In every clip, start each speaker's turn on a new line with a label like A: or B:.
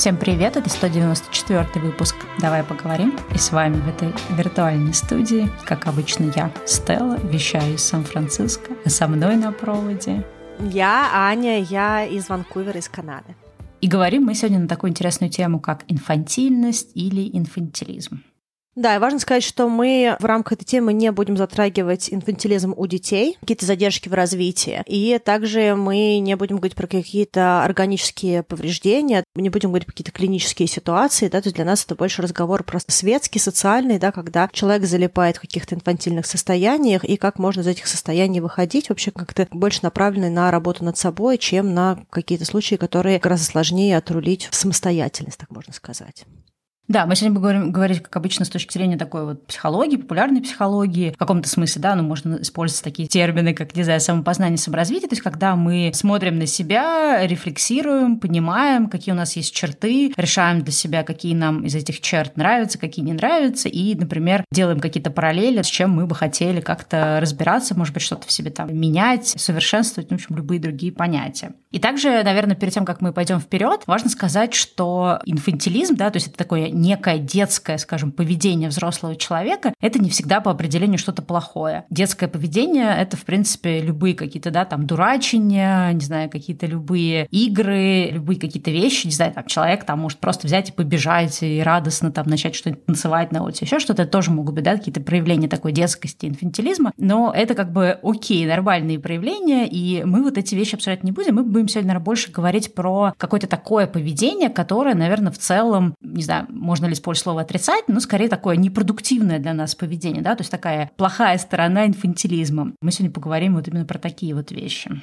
A: Всем привет, это 194 выпуск «Давай поговорим». И с вами в этой виртуальной студии, как обычно, я, Стелла, вещаю из Сан-Франциско, а со мной на проводе
B: я Аня, я из Ванкувера, из Канады.
A: И говорим мы сегодня на такую интересную тему, как инфантильность или инфантилизм.
B: Да, и важно сказать, что мы в рамках этой темы не будем затрагивать инфантилизм у детей, какие-то задержки в развитии. И также мы не будем говорить про какие-то органические повреждения, не будем говорить про какие-то клинические ситуации, да, то есть для нас это больше разговор просто светский, социальный, да, когда человек залипает в каких-то инфантильных состояниях и как можно из этих состояний выходить, вообще как-то больше направленный на работу над собой, чем на какие-то случаи, которые гораздо сложнее отрулить в самостоятельность, так можно сказать.
A: Да, мы сегодня будем говорить, как обычно, с точки зрения такой вот психологии, популярной психологии, в каком-то смысле, да, ну, можно использовать такие термины, как, не знаю, самопознание, саморазвитие, то есть когда мы смотрим на себя, рефлексируем, понимаем, какие у нас есть черты, решаем для себя, какие нам из этих черт нравятся, какие не нравятся, и, например, делаем какие-то параллели, с чем мы бы хотели как-то разбираться, может быть, что-то в себе там менять, совершенствовать, ну, в общем, любые другие понятия. И также, наверное, перед тем, как мы пойдем вперед, важно сказать, что инфантилизм, да, то есть это такое некое детское, скажем, поведение взрослого человека, это не всегда по определению что-то плохое. Детское поведение — это, в принципе, любые какие-то, да, там, дурачения, не знаю, какие-то любые игры, любые какие-то вещи, не знаю, там, человек там может просто взять и побежать и радостно там начать что-нибудь танцевать на улице, еще что-то, тоже могут быть, да, какие-то проявления такой детскости, инфантилизма, но это как бы окей, нормальные проявления, и мы вот эти вещи обсуждать не будем, мы будем сегодня, больше говорить про какое-то такое поведение, которое, наверное, в целом, не знаю, можно ли использовать слово отрицать, но скорее такое непродуктивное для нас поведение, да, то есть такая плохая сторона инфантилизма. Мы сегодня поговорим вот именно про такие вот вещи.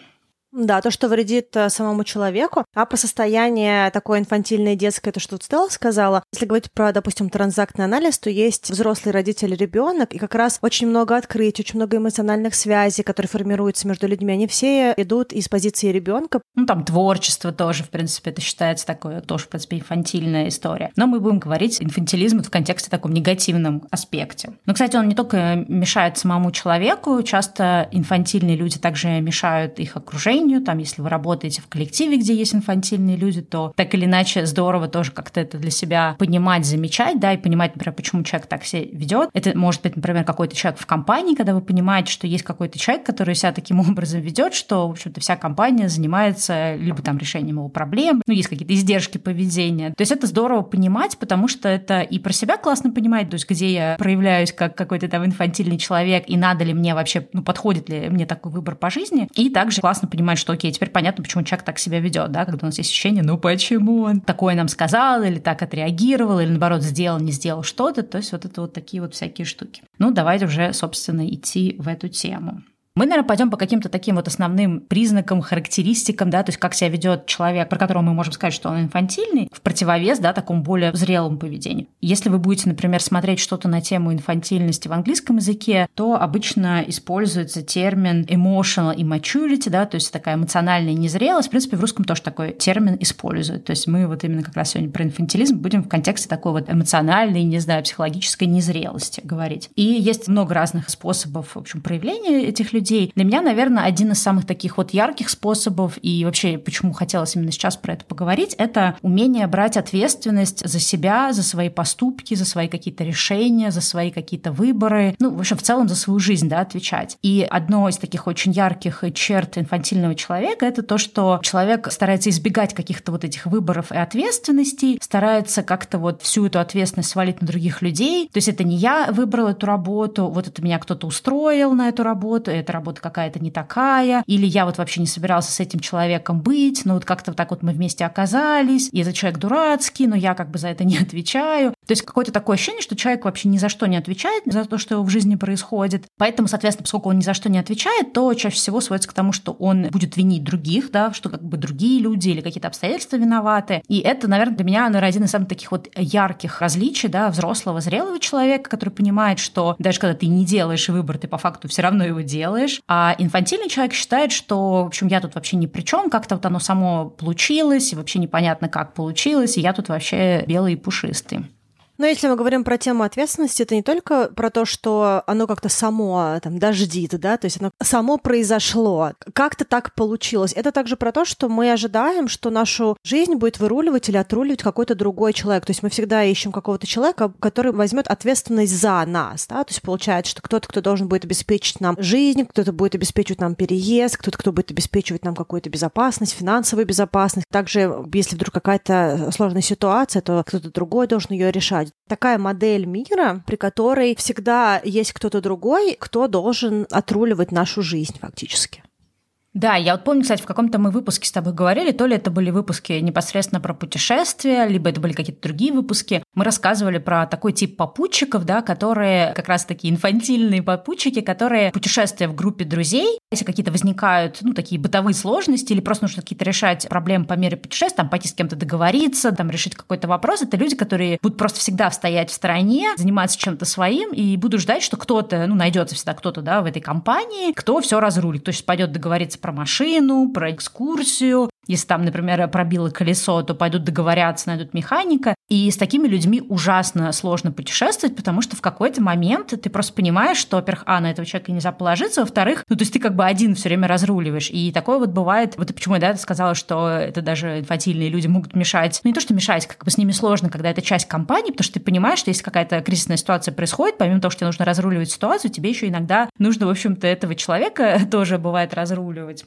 B: Да, то, что вредит э, самому человеку. А про состояние такое инфантильное детское, это что вот Стелла сказала. Если говорить про, допустим, транзактный анализ, то есть взрослый родитель ребенок, и как раз очень много открытий, очень много эмоциональных связей, которые формируются между людьми. Они все идут из позиции ребенка.
A: Ну, там творчество тоже, в принципе, это считается такое, тоже, в принципе, инфантильная история. Но мы будем говорить инфантилизм в контексте таком негативном аспекте. Но, кстати, он не только мешает самому человеку, часто инфантильные люди также мешают их окружению, окружению, там, если вы работаете в коллективе, где есть инфантильные люди, то так или иначе здорово тоже как-то это для себя понимать, замечать, да, и понимать, например, почему человек так себя ведет. Это может быть, например, какой-то человек в компании, когда вы понимаете, что есть какой-то человек, который себя таким образом ведет, что, в общем-то, вся компания занимается либо там решением его проблем, ну, есть какие-то издержки поведения. То есть это здорово понимать, потому что это и про себя классно понимать, то есть где я проявляюсь как какой-то там инфантильный человек, и надо ли мне вообще, ну, подходит ли мне такой выбор по жизни, и также классно понимать, понимать, что окей, теперь понятно, почему человек так себя ведет, да, когда у нас есть ощущение, ну почему он такое нам сказал, или так отреагировал, или наоборот сделал, не сделал что-то, то есть вот это вот такие вот всякие штуки. Ну, давайте уже, собственно, идти в эту тему. Мы, наверное, пойдем по каким-то таким вот основным признакам, характеристикам, да, то есть как себя ведет человек, про которого мы можем сказать, что он инфантильный, в противовес, да, такому более зрелому поведению. Если вы будете, например, смотреть что-то на тему инфантильности в английском языке, то обычно используется термин emotional immaturity, да, то есть такая эмоциональная незрелость. В принципе, в русском тоже такой термин используют. То есть мы вот именно как раз сегодня про инфантилизм будем в контексте такой вот эмоциональной, не знаю, психологической незрелости говорить. И есть много разных способов, в общем, проявления этих людей, людей. Для меня, наверное, один из самых таких вот ярких способов, и вообще, почему хотелось именно сейчас про это поговорить, это умение брать ответственность за себя, за свои поступки, за свои какие-то решения, за свои какие-то выборы, ну, в общем, в целом за свою жизнь, да, отвечать. И одно из таких очень ярких черт инфантильного человека — это то, что человек старается избегать каких-то вот этих выборов и ответственностей, старается как-то вот всю эту ответственность свалить на других людей. То есть это не я выбрал эту работу, вот это меня кто-то устроил на эту работу, это работа какая-то не такая, или я вот вообще не собирался с этим человеком быть, но вот как-то вот так вот мы вместе оказались, и этот человек дурацкий, но я как бы за это не отвечаю. То есть какое-то такое ощущение, что человек вообще ни за что не отвечает за то, что в жизни происходит. Поэтому, соответственно, поскольку он ни за что не отвечает, то чаще всего сводится к тому, что он будет винить других, да, что как бы другие люди или какие-то обстоятельства виноваты. И это, наверное, для меня, наверное, один из самых таких вот ярких различий, да, взрослого, зрелого человека, который понимает, что даже когда ты не делаешь выбор, ты по факту все равно его делаешь, делаешь. А инфантильный человек считает, что, в общем, я тут вообще ни при чем, как-то вот оно само получилось, и вообще непонятно, как получилось, и я тут вообще белый и пушистый.
B: Но если мы говорим про тему ответственности, это не только про то, что оно как-то само там дождит, да, то есть оно само произошло, как-то так получилось. Это также про то, что мы ожидаем, что нашу жизнь будет выруливать или отруливать какой-то другой человек. То есть мы всегда ищем какого-то человека, который возьмет ответственность за нас, да, то есть получается, что кто-то, кто должен будет обеспечить нам жизнь, кто-то будет обеспечивать нам переезд, кто-то, кто будет обеспечивать нам какую-то безопасность, финансовую безопасность. Также, если вдруг какая-то сложная ситуация, то кто-то другой должен ее решать. Такая модель мира, при которой всегда есть кто-то другой, кто должен отруливать нашу жизнь фактически.
A: Да, я вот помню, кстати, в каком-то мы выпуске с тобой говорили, то ли это были выпуски непосредственно про путешествия, либо это были какие-то другие выпуски. Мы рассказывали про такой тип попутчиков, да, которые как раз такие инфантильные попутчики, которые путешествия в группе друзей, если какие-то возникают, ну, такие бытовые сложности или просто нужно какие-то решать проблемы по мере путешествия, там, пойти с кем-то договориться, там, решить какой-то вопрос, это люди, которые будут просто всегда стоять в стороне, заниматься чем-то своим и будут ждать, что кто-то, ну, найдется всегда кто-то, да, в этой компании, кто все разрулит, то есть пойдет договориться про машину, про экскурсию, если там, например, пробило колесо, то пойдут договорятся, найдут механика. И с такими людьми ужасно сложно путешествовать, потому что в какой-то момент ты просто понимаешь, что, во-первых, а, на этого человека нельзя положиться, во-вторых, ну, то есть ты как бы один все время разруливаешь. И такое вот бывает, вот почему я, да, сказала, что это даже инфантильные люди могут мешать. Ну, не то, что мешать, как бы с ними сложно, когда это часть компании, потому что ты понимаешь, что если какая-то кризисная ситуация происходит, помимо того, что тебе нужно разруливать ситуацию, тебе еще иногда нужно, в общем-то, этого человека тоже бывает разруливать.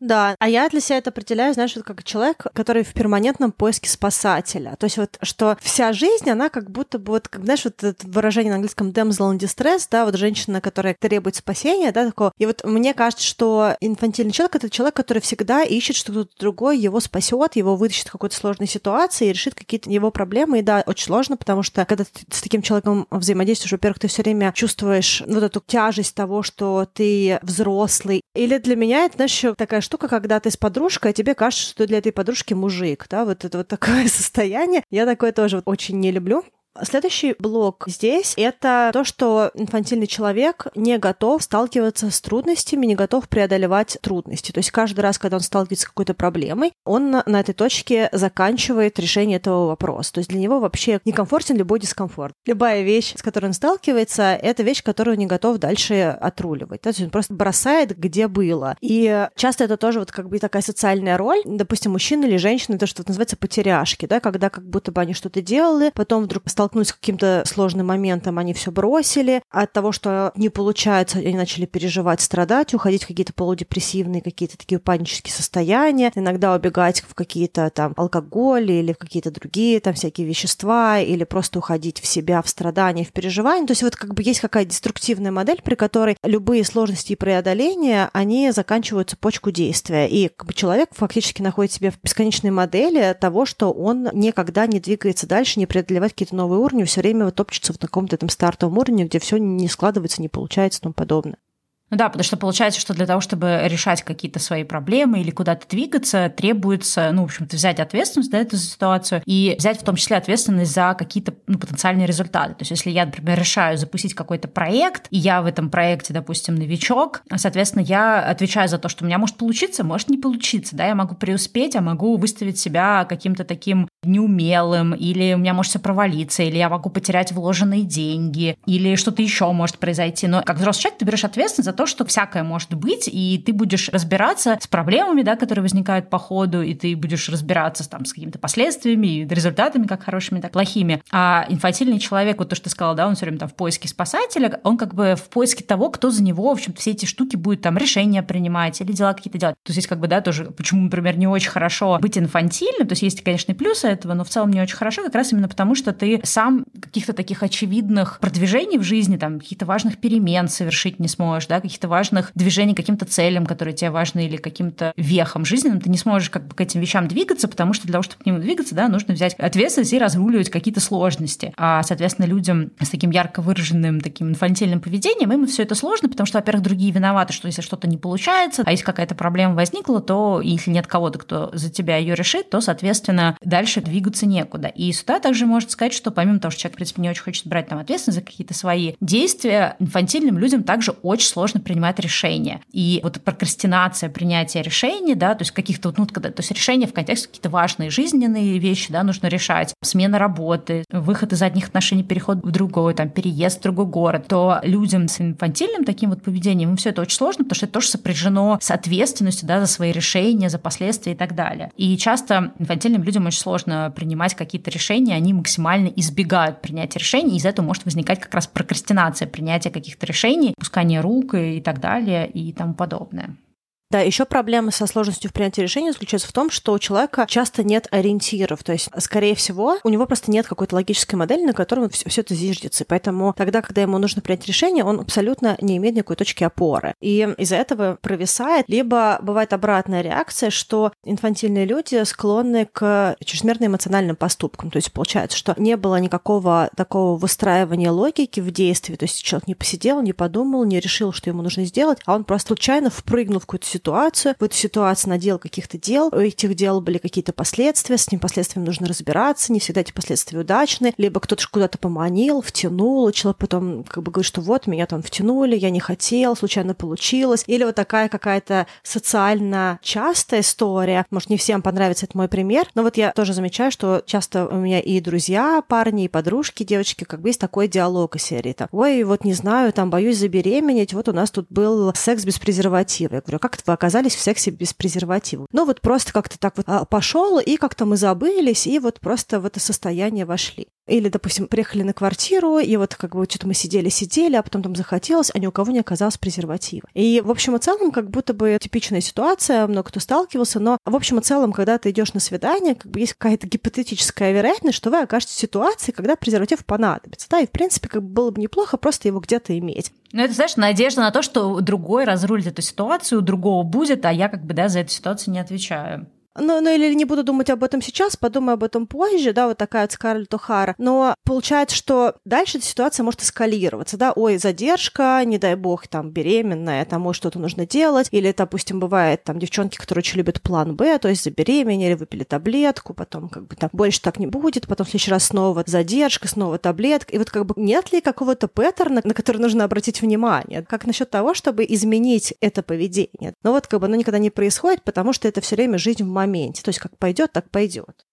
B: Да, а я для себя это определяю, знаешь, вот как человек, который в перманентном поиске спасателя. То есть вот, что вся жизнь, она как будто бы, вот, как, знаешь, вот это выражение на английском damsel in distress, да, вот женщина, которая требует спасения, да, такого. И вот мне кажется, что инфантильный человек — это человек, который всегда ищет, что кто-то другой его спасет, его вытащит в какой-то сложной ситуации и решит какие-то его проблемы. И да, очень сложно, потому что когда ты с таким человеком взаимодействуешь, во-первых, ты все время чувствуешь вот эту тяжесть того, что ты взрослый. Или для меня это, знаешь, такая штука, когда ты с подружкой, а тебе кажется, что для этой подружки мужик, да, вот это вот такое состояние. Я такое тоже очень не люблю. Следующий блок здесь — это то, что инфантильный человек не готов сталкиваться с трудностями, не готов преодолевать трудности. То есть каждый раз, когда он сталкивается с какой-то проблемой, он на, этой точке заканчивает решение этого вопроса. То есть для него вообще некомфортен любой дискомфорт. Любая вещь, с которой он сталкивается, это вещь, которую он не готов дальше отруливать. То есть он просто бросает, где было. И часто это тоже вот как бы такая социальная роль. Допустим, мужчина или женщина, то, что называется потеряшки, да, когда как будто бы они что-то делали, потом вдруг столкнулись с каким-то сложным моментом, они все бросили. От того, что не получается, они начали переживать, страдать, уходить в какие-то полудепрессивные, какие-то такие панические состояния, иногда убегать в какие-то там алкоголь или в какие-то другие там всякие вещества, или просто уходить в себя, в страдания, в переживания. То есть вот как бы есть какая-то деструктивная модель, при которой любые сложности и преодоления, они заканчивают цепочку действия. И как бы человек фактически находит себя в бесконечной модели того, что он никогда не двигается дальше, не преодолевать какие-то новые новый уровень, все время вот топчется в каком-то этом стартовом уровне, где все не складывается, не получается и тому подобное.
A: Ну да, потому что получается, что для того, чтобы решать какие-то свои проблемы или куда-то двигаться, требуется, ну, в общем-то, взять ответственность за эту ситуацию и взять в том числе ответственность за какие-то ну, потенциальные результаты. То есть если я, например, решаю запустить какой-то проект, и я в этом проекте, допустим, новичок, соответственно, я отвечаю за то, что у меня может получиться, может не получиться, да, я могу преуспеть, а могу выставить себя каким-то таким неумелым, или у меня может все провалиться, или я могу потерять вложенные деньги, или что-то еще может произойти. Но как взрослый человек ты берешь ответственность за то, что всякое может быть, и ты будешь разбираться с проблемами, да, которые возникают по ходу, и ты будешь разбираться там, с какими-то последствиями и результатами, как хорошими, так плохими. А инфантильный человек, вот то, что ты сказала, да, он все время там в поиске спасателя, он как бы в поиске того, кто за него, в общем все эти штуки будет там решения принимать или дела какие-то делать. То есть как бы, да, тоже, почему, например, не очень хорошо быть инфантильным, то есть есть, конечно, и плюсы этого, но в целом не очень хорошо, как раз именно потому, что ты сам каких-то таких очевидных продвижений в жизни, там, каких-то важных перемен совершить не сможешь, да, каких-то важных движений каким-то целям, которые тебе важны, или каким-то вехам жизненным, ты не сможешь как бы к этим вещам двигаться, потому что для того, чтобы к ним двигаться, да, нужно взять ответственность и разруливать какие-то сложности. А, соответственно, людям с таким ярко выраженным таким инфантильным поведением, им все это сложно, потому что, во-первых, другие виноваты, что если что-то не получается, а если какая-то проблема возникла, то если нет кого-то, кто за тебя ее решит, то, соответственно, дальше дальше двигаться некуда. И сюда также можно сказать, что помимо того, что человек, в принципе, не очень хочет брать там ответственность за какие-то свои действия, инфантильным людям также очень сложно принимать решения. И вот прокрастинация принятия решений, да, то есть каких-то ну, когда, то есть решения в контексте какие-то важные жизненные вещи, да, нужно решать, смена работы, выход из одних отношений, переход в другой, там, переезд в другой город, то людям с инфантильным таким вот поведением, им все это очень сложно, потому что это тоже сопряжено с ответственностью, да, за свои решения, за последствия и так далее. И часто инфантильным людям очень сложно принимать какие-то решения, они максимально избегают принятия решений, и из этого может возникать как раз прокрастинация принятия каких-то решений, пускание рук и так далее и тому подобное.
B: Да, еще проблема со сложностью в принятии решения заключается в том, что у человека часто нет ориентиров. То есть, скорее всего, у него просто нет какой-то логической модели, на которой все, все это зиждется. Поэтому тогда, когда ему нужно принять решение, он абсолютно не имеет никакой точки опоры. И из-за этого провисает. Либо бывает обратная реакция, что инфантильные люди склонны к чрезмерно эмоциональным поступкам. То есть получается, что не было никакого такого выстраивания логики в действии. То есть человек не посидел, не подумал, не решил, что ему нужно сделать, а он просто случайно впрыгнул в какую-то в эту ситуацию надел каких-то дел, у этих дел были какие-то последствия, с этими последствиями нужно разбираться, не всегда эти последствия удачны, либо кто-то куда-то поманил, втянул, и человек потом как бы говорит, что вот, меня там втянули, я не хотел, случайно получилось, или вот такая какая-то социально частая история, может, не всем понравится этот мой пример, но вот я тоже замечаю, что часто у меня и друзья, парни, и подружки, девочки, как бы есть такой диалог из серии, там, ой, вот не знаю, там, боюсь забеременеть, вот у нас тут был секс без презерватива. Я говорю, «А как это вы оказались в сексе без презерватива. Ну вот просто как-то так вот а, пошел, и как-то мы забылись, и вот просто в это состояние вошли. Или, допустим, приехали на квартиру, и вот как бы что-то мы сидели-сидели, а потом там захотелось, а ни у кого не оказалось презерватива. И, в общем и целом, как будто бы типичная ситуация, много кто сталкивался, но, в общем и целом, когда ты идешь на свидание, как бы есть какая-то гипотетическая вероятность, что вы окажетесь в ситуации, когда презерватив понадобится. Да, и, в принципе, как бы было бы неплохо просто его где-то иметь.
A: Ну, это, знаешь, надежда на то, что другой разрулит эту ситуацию, у другого будет, а я как бы, да, за эту ситуацию не отвечаю.
B: Ну, ну или не буду думать об этом сейчас, подумаю об этом позже, да, вот такая вот Скарлетт О'Хара. Но получается, что дальше эта ситуация может эскалироваться, да, ой, задержка, не дай бог, там, беременная, там, ой, что-то нужно делать, или, допустим, бывает там девчонки, которые очень любят план Б, то есть забеременели, выпили таблетку, потом как бы там больше так не будет, потом в следующий раз снова задержка, снова таблетка, и вот как бы нет ли какого-то паттерна, на который нужно обратить внимание? Как насчет того, чтобы изменить это поведение? Ну вот как бы оно никогда не происходит, потому что это все время жизнь в моменте моменте. То есть как пойдет, так пойдет.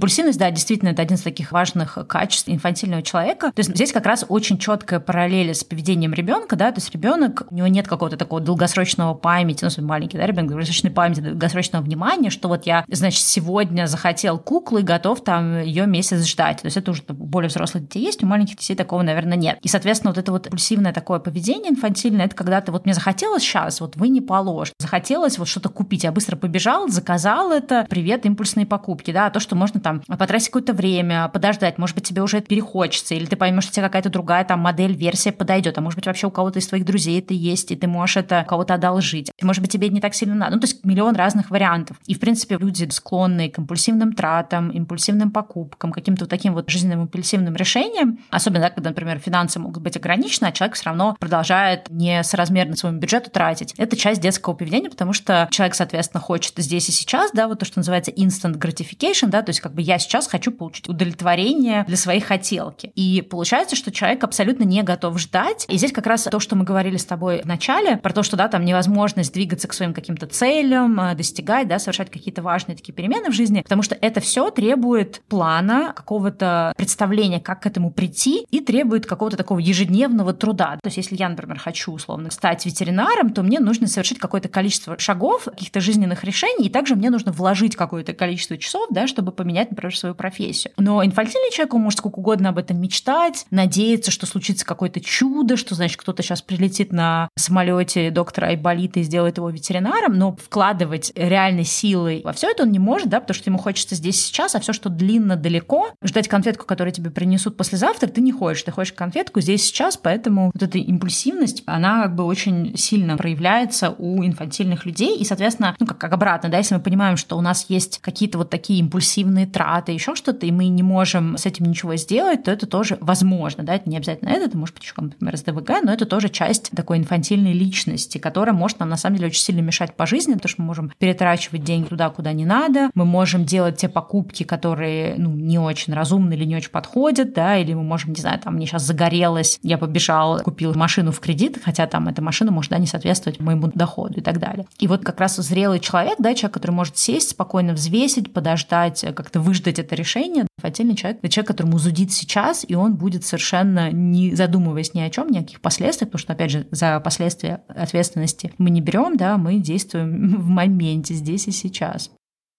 A: Импульсивность, да, действительно, это один из таких важных качеств инфантильного человека. То есть здесь как раз очень четкая параллель с поведением ребенка, да, то есть ребенок, у него нет какого-то такого долгосрочного памяти, ну, маленький, да, ребенок, долгосрочной памяти, долгосрочного внимания, что вот я, значит, сегодня захотел куклу и готов там ее месяц ждать. То есть это уже более взрослых детей есть, у маленьких детей такого, наверное, нет. И, соответственно, вот это вот импульсивное такое поведение инфантильное, это когда ты вот мне захотелось сейчас, вот вы не положь, захотелось вот что-то купить, я быстро побежал, заказал это, привет, импульсные покупки, да, то, что можно там потратить какое-то время, подождать, может быть, тебе уже это перехочется, или ты поймешь, что тебе какая-то другая там модель, версия подойдет, а может быть, вообще у кого-то из твоих друзей это есть, и ты можешь это кого-то одолжить. Может быть, тебе не так сильно надо. Ну, то есть миллион разных вариантов. И, в принципе, люди склонные к импульсивным тратам, импульсивным покупкам, каким-то вот таким вот жизненным импульсивным решениям, особенно, да, когда, например, финансы могут быть ограничены, а человек все равно продолжает не соразмерно своему бюджету тратить. Это часть детского поведения, потому что человек, соответственно, хочет здесь и сейчас, да, вот то, что называется instant gratification, да, то есть как бы я сейчас хочу получить удовлетворение для своей хотелки. И получается, что человек абсолютно не готов ждать. И здесь как раз то, что мы говорили с тобой в начале, про то, что да, там невозможность двигаться к своим каким-то целям, э, достигать, да, совершать какие-то важные такие перемены в жизни, потому что это все требует плана, какого-то представления, как к этому прийти, и требует какого-то такого ежедневного труда. То есть, если я, например, хочу условно стать ветеринаром, то мне нужно совершить какое-то количество шагов, каких-то жизненных решений, и также мне нужно вложить какое-то количество часов, да, чтобы поменять, например, свою профессию. Но инфантильный человек, он может сколько угодно об этом мечтать, надеяться, что случится какое-то чудо, что, значит, кто-то сейчас прилетит на самолете доктора Айболита и сделает его ветеринаром, но вкладывать реальной силой во все это он не может, да, потому что ему хочется здесь сейчас, а все, что длинно далеко, ждать конфетку, которую тебе принесут послезавтра, ты не хочешь. Ты хочешь конфетку здесь сейчас, поэтому вот эта импульсивность, она как бы очень сильно проявляется у инфантильных людей. И, соответственно, ну, как, как обратно, да, если мы понимаем, что у нас есть какие-то вот такие импульсивные траты, еще что-то, и мы не можем с этим ничего сделать, то это тоже возможно, да, это не обязательно это, может быть еще, например, с ДВГ, но это тоже часть такой инфантильной личности, которая может нам на самом деле очень сильно мешать по жизни, потому что мы можем перетрачивать деньги туда, куда не надо, мы можем делать те покупки, которые, ну, не очень разумны или не очень подходят, да, или мы можем, не знаю, там, мне сейчас загорелось, я побежал, купил машину в кредит, хотя там эта машина может, да, не соответствовать моему доходу и так далее. И вот как раз зрелый человек, да, человек, который может сесть, спокойно взвесить, подождать, как-то выждать это решение, отдельный человек, это человек, которому зудит сейчас, и он будет совершенно не задумываясь ни о чем, ни о каких последствиях, потому что, опять же, за последствия ответственности мы не берем, да, мы действуем в моменте, здесь и сейчас.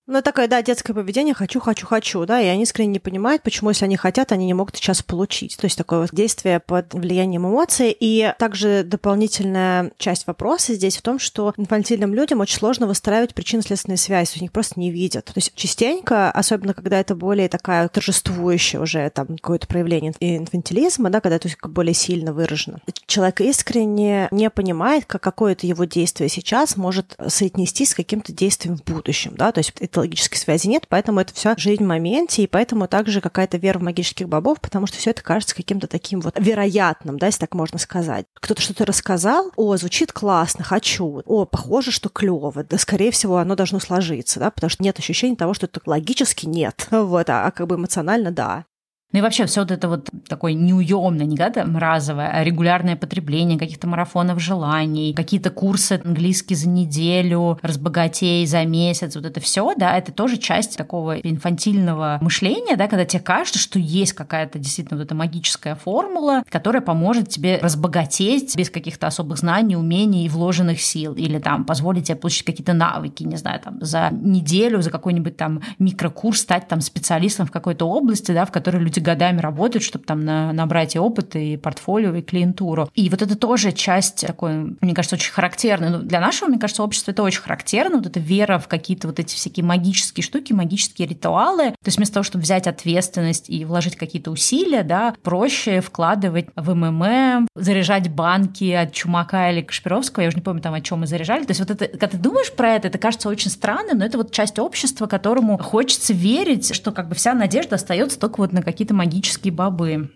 B: Ну, такое, да, детское поведение «хочу, хочу, хочу», да, и они искренне не понимают, почему, если они хотят, они не могут сейчас получить. То есть такое вот действие под влиянием эмоций. И также дополнительная часть вопроса здесь в том, что инфантильным людям очень сложно выстраивать причинно-следственные связи, у них просто не видят. То есть частенько, особенно когда это более такая торжествующая уже там какое-то проявление инфантилизма, да, когда это более сильно выражено, человек искренне не понимает, как какое-то его действие сейчас может соотнестись с каким-то действием в будущем, да, то есть это логической связи нет, поэтому это все жизнь в моменте, и поэтому также какая-то вера в магических бобов, потому что все это кажется каким-то таким вот вероятным, да, если так можно сказать. Кто-то что-то рассказал, о, звучит классно, хочу, о, похоже, что клево, да, скорее всего, оно должно сложиться, да, потому что нет ощущения того, что это логически нет, вот, а, а как бы эмоционально да.
A: Ну и вообще все вот это вот такое неуемное, не когда разовое, а регулярное потребление каких-то марафонов желаний, какие-то курсы английский за неделю, разбогатей за месяц, вот это все, да, это тоже часть такого инфантильного мышления, да, когда тебе кажется, что есть какая-то действительно вот эта магическая формула, которая поможет тебе разбогатеть без каких-то особых знаний, умений и вложенных сил, или там позволить тебе получить какие-то навыки, не знаю, там за неделю, за какой-нибудь там микрокурс стать там специалистом в какой-то области, да, в которой люди годами работают, чтобы там на, набрать и опыт, и портфолио, и клиентуру. И вот это тоже часть такой, мне кажется, очень характерной. Ну, для нашего, мне кажется, общества это очень характерно, вот эта вера в какие-то вот эти всякие магические штуки, магические ритуалы. То есть вместо того, чтобы взять ответственность и вложить какие-то усилия, да, проще вкладывать в МММ, заряжать банки от Чумака или Кашпировского, я уже не помню там, о чем мы заряжали. То есть вот это, когда ты думаешь про это, это кажется очень странным, но это вот часть общества, которому хочется верить, что как бы вся надежда остается только вот на какие-то какие-то магические бобы.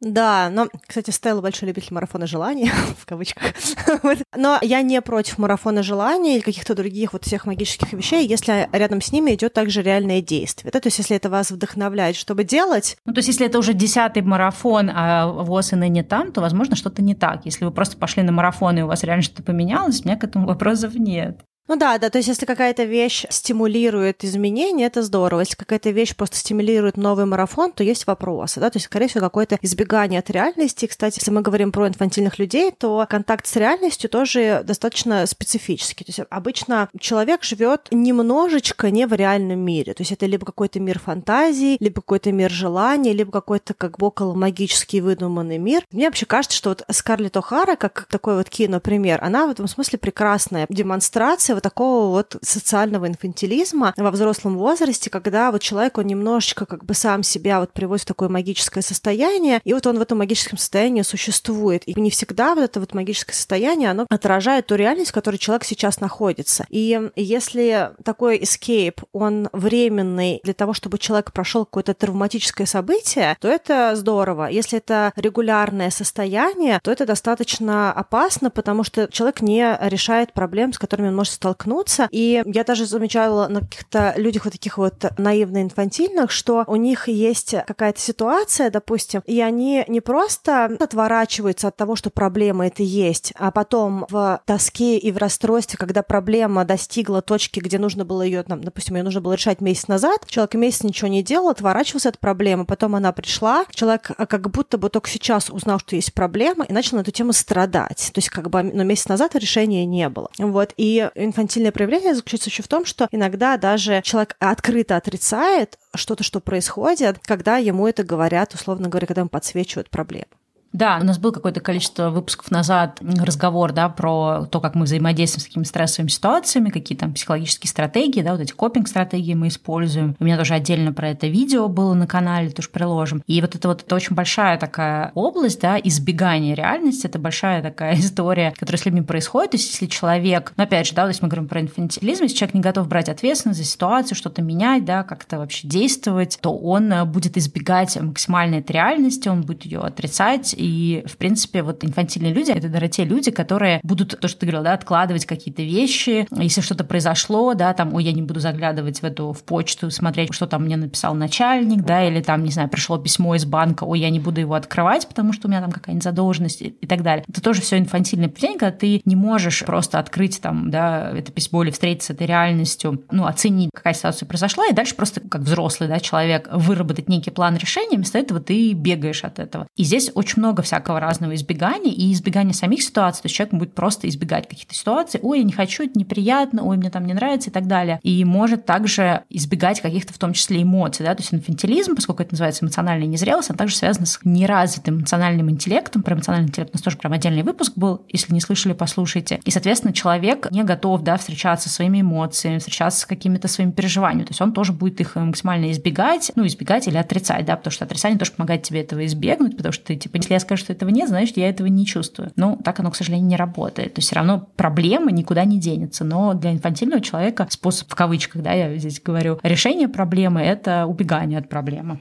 B: Да, но, кстати, Стелла большой любитель марафона желаний, в кавычках. но я не против марафона желаний или каких-то других вот всех магических вещей, если рядом с ними идет также реальное действие. Да? То есть, если это вас вдохновляет, чтобы делать...
A: Ну, то есть, если это уже десятый марафон, а ВОЗ и ныне там, то, возможно, что-то не так. Если вы просто пошли на марафон, и у вас реально что-то поменялось, у меня к этому вопросов нет.
B: Ну да, да, то есть если какая-то вещь стимулирует изменения, это здорово. Если какая-то вещь просто стимулирует новый марафон, то есть вопросы, да, то есть, скорее всего, какое-то избегание от реальности. Кстати, если мы говорим про инфантильных людей, то контакт с реальностью тоже достаточно специфический. То есть обычно человек живет немножечко не в реальном мире. То есть это либо какой-то мир фантазии, либо какой-то мир желаний, либо какой-то как бы около магический выдуманный мир. Мне вообще кажется, что вот Скарлетт О'Хара, как такой вот кино-пример, она в этом смысле прекрасная демонстрация вот такого вот социального инфантилизма во взрослом возрасте, когда вот человек, он немножечко как бы сам себя вот приводит в такое магическое состояние, и вот он в этом магическом состоянии существует. И не всегда вот это вот магическое состояние, оно отражает ту реальность, в которой человек сейчас находится. И если такой escape, он временный для того, чтобы человек прошел какое-то травматическое событие, то это здорово. Если это регулярное состояние, то это достаточно опасно, потому что человек не решает проблем, с которыми он может столкнуться. И я даже замечала на каких-то людях вот таких вот наивно-инфантильных, что у них есть какая-то ситуация, допустим, и они не просто отворачиваются от того, что проблема это есть, а потом в тоске и в расстройстве, когда проблема достигла точки, где нужно было ее, там, допустим, ее нужно было решать месяц назад, человек месяц ничего не делал, отворачивался от проблемы, потом она пришла, человек как будто бы только сейчас узнал, что есть проблема, и начал на эту тему страдать. То есть как бы но месяц назад решения не было. Вот. И инфантильное проявление заключается еще в том, что иногда даже человек открыто отрицает что-то, что происходит, когда ему это говорят, условно говоря, когда ему подсвечивают проблему.
A: Да, у нас было какое-то количество выпусков назад разговор, да, про то, как мы взаимодействуем с такими стрессовыми ситуациями, какие там психологические стратегии, да, вот эти копинг-стратегии мы используем. У меня тоже отдельно про это видео было на канале, тоже приложим. И вот это вот это очень большая такая область, да, избегания реальности, это большая такая история, которая с людьми происходит. То есть если человек, ну, опять же, да, то есть мы говорим про инфантилизм, если человек не готов брать ответственность за ситуацию, что-то менять, да, как-то вообще действовать, то он будет избегать максимально этой реальности, он будет ее отрицать. И, в принципе, вот инфантильные люди — это, наверное, те люди, которые будут, то, что ты говорил, да, откладывать какие-то вещи. Если что-то произошло, да, там, ой, я не буду заглядывать в эту, в почту, смотреть, что там мне написал начальник, да, или там, не знаю, пришло письмо из банка, ой, я не буду его открывать, потому что у меня там какая-нибудь задолженность и так далее. Это тоже все инфантильное поведение, когда ты не можешь просто открыть там, да, это письмо или встретиться с этой реальностью, ну, оценить, какая ситуация произошла, и дальше просто как взрослый, да, человек выработать некий план решения, вместо этого ты бегаешь от этого. И здесь очень много всякого разного избегания, и избегания самих ситуаций, то есть человек будет просто избегать каких-то ситуаций, ой, я не хочу, это неприятно, ой, мне там не нравится и так далее. И может также избегать каких-то в том числе эмоций, да, то есть инфантилизм, поскольку это называется эмоциональная незрелость, он также связан с неразвитым эмоциональным интеллектом, про эмоциональный интеллект у нас тоже прям отдельный выпуск был, если не слышали, послушайте. И, соответственно, человек не готов, да, встречаться со своими эмоциями, встречаться с какими-то своими переживаниями, то есть он тоже будет их максимально избегать, ну, избегать или отрицать, да, потому что отрицание тоже помогает тебе этого избегнуть, потому что ты, типа, если я скажу, что этого нет, значит, я этого не чувствую. Но так оно, к сожалению, не работает. То есть все равно проблема никуда не денется. Но для инфантильного человека способ, в кавычках, да, я здесь говорю, решение проблемы – это убегание от проблемы.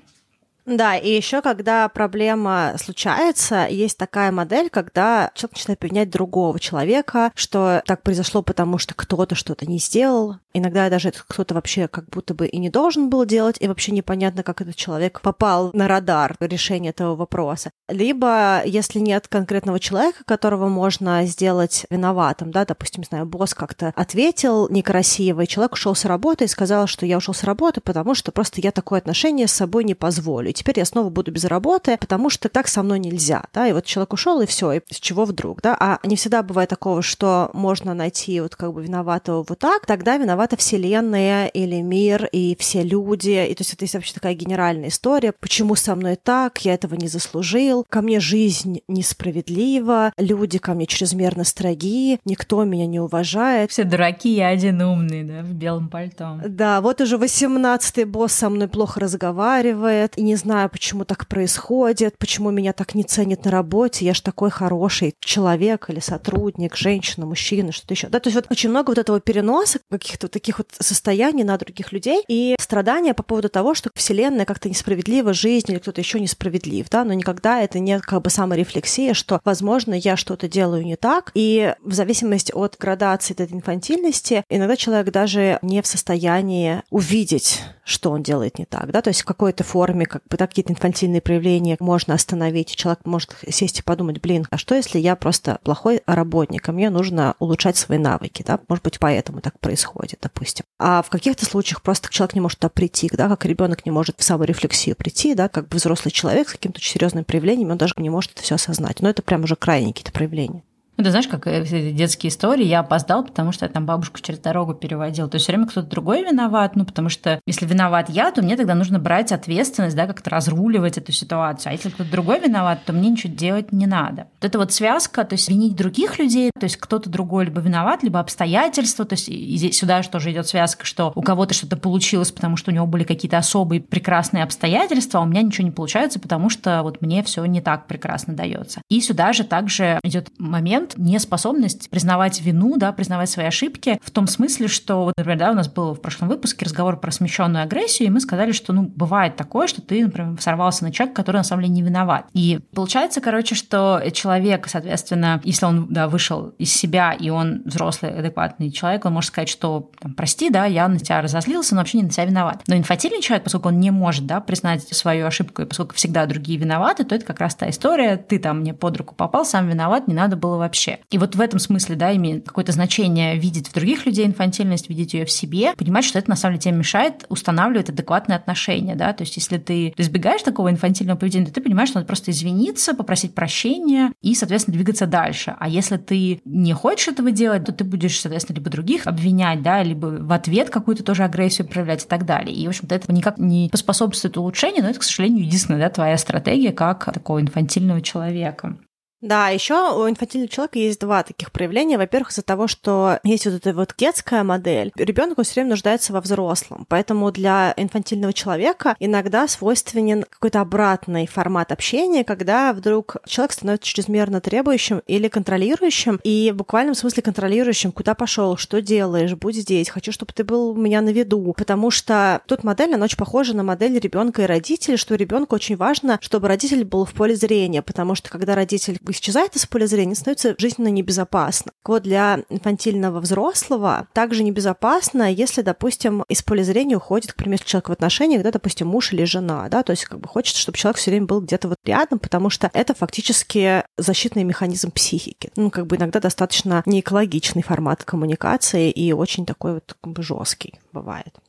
B: Да, и еще когда проблема случается, есть такая модель, когда человек начинает обвинять другого человека, что так произошло, потому что кто-то что-то не сделал. Иногда даже этот кто-то вообще как будто бы и не должен был делать, и вообще непонятно, как этот человек попал на радар решения этого вопроса. Либо, если нет конкретного человека, которого можно сделать виноватым, да, допустим, не знаю, босс как-то ответил некрасиво, и человек ушел с работы и сказал, что я ушел с работы, потому что просто я такое отношение с собой не позволю. И теперь я снова буду без работы, потому что так со мной нельзя, да, и вот человек ушел, и все, и с чего вдруг, да, а не всегда бывает такого, что можно найти вот как бы виноватого вот так, тогда виновата вселенная или мир и все люди, и то есть это есть вообще такая генеральная история, почему со мной так, я этого не заслужил, ко мне жизнь несправедлива, люди ко мне чрезмерно строги, никто меня не уважает.
A: Все дураки, я один умный, да, в белом пальто.
B: Да, вот уже 18-й босс со мной плохо разговаривает, и не знаю, почему так происходит, почему меня так не ценят на работе, я ж такой хороший человек или сотрудник, женщина, мужчина, что-то еще. Да, то есть вот очень много вот этого переноса каких-то таких вот состояний на других людей и страдания по поводу того, что Вселенная как-то несправедлива, жизнь или кто-то еще несправедлив, да, но никогда это не как бы саморефлексия, что, возможно, я что-то делаю не так, и в зависимости от градации этой инфантильности, иногда человек даже не в состоянии увидеть, что он делает не так, да, то есть в какой-то форме, как бы какие-то инфантильные проявления можно остановить. Человек может сесть и подумать, блин, а что, если я просто плохой работник, а мне нужно улучшать свои навыки, да? Может быть, поэтому так происходит, допустим. А в каких-то случаях просто человек не может туда прийти, да, как ребенок не может в саморефлексию прийти, да, как бы взрослый человек с каким-то очень серьезным проявлением, он даже не может это все осознать. Но это прям уже крайние какие-то проявления.
A: Ну, знаешь, как э, детские истории, я опоздал, потому что я там бабушку через дорогу переводил. То есть все время кто-то другой виноват, ну, потому что если виноват я, то мне тогда нужно брать ответственность, да, как-то разруливать эту ситуацию. А если кто-то другой виноват, то мне ничего делать не надо. Вот эта вот связка, то есть винить других людей, то есть кто-то другой либо виноват, либо обстоятельства, то есть здесь сюда же тоже идет связка, что у кого-то что-то получилось, потому что у него были какие-то особые прекрасные обстоятельства, а у меня ничего не получается, потому что вот мне все не так прекрасно дается. И сюда же также идет момент, неспособность признавать вину, да, признавать свои ошибки в том смысле, что, например, да, у нас был в прошлом выпуске разговор про смещенную агрессию, и мы сказали, что, ну, бывает такое, что ты, например, сорвался на человека, который на самом деле не виноват. И получается, короче, что человек, соответственно, если он, да, вышел из себя, и он взрослый, адекватный человек, он может сказать, что, там, прости, да, я на тебя разозлился, но вообще не на тебя виноват. Но инфантильный человек, поскольку он не может, да, признать свою ошибку, и поскольку всегда другие виноваты, то это как раз та история, ты там мне под руку попал, сам виноват, не надо было вообще вообще. И вот в этом смысле, да, имеет какое-то значение видеть в других людей инфантильность, видеть ее в себе, понимать, что это на самом деле тебе мешает устанавливать адекватные отношения, да, то есть если ты избегаешь такого инфантильного поведения, то ты понимаешь, что надо просто извиниться, попросить прощения и, соответственно, двигаться дальше. А если ты не хочешь этого делать, то ты будешь, соответственно, либо других обвинять, да, либо в ответ какую-то тоже агрессию проявлять и так далее. И, в общем-то, это никак не поспособствует улучшению, но это, к сожалению, единственная, да, твоя стратегия как такого инфантильного человека.
B: Да, еще у инфантильного человека есть два таких проявления. Во-первых, из-за того, что есть вот эта вот детская модель, ребенок все время нуждается во взрослом. Поэтому для инфантильного человека иногда свойственен какой-то обратный формат общения, когда вдруг человек становится чрезмерно требующим или контролирующим, и в буквальном смысле контролирующим, куда пошел, что делаешь, будь здесь, хочу, чтобы ты был у меня на виду. Потому что тут модель, она очень похожа на модель ребенка и родителя, что ребенку очень важно, чтобы родитель был в поле зрения, потому что когда родитель исчезает из поля зрения, становится жизненно небезопасно. Вот для инфантильного взрослого также небезопасно, если, допустим, из поля зрения уходит, к примеру, человек в отношениях, да, допустим, муж или жена, да, то есть как бы хочется, чтобы человек все время был где-то вот рядом, потому что это фактически защитный механизм психики. Ну, как бы иногда достаточно неэкологичный формат коммуникации и очень такой вот как бы жесткий бывает.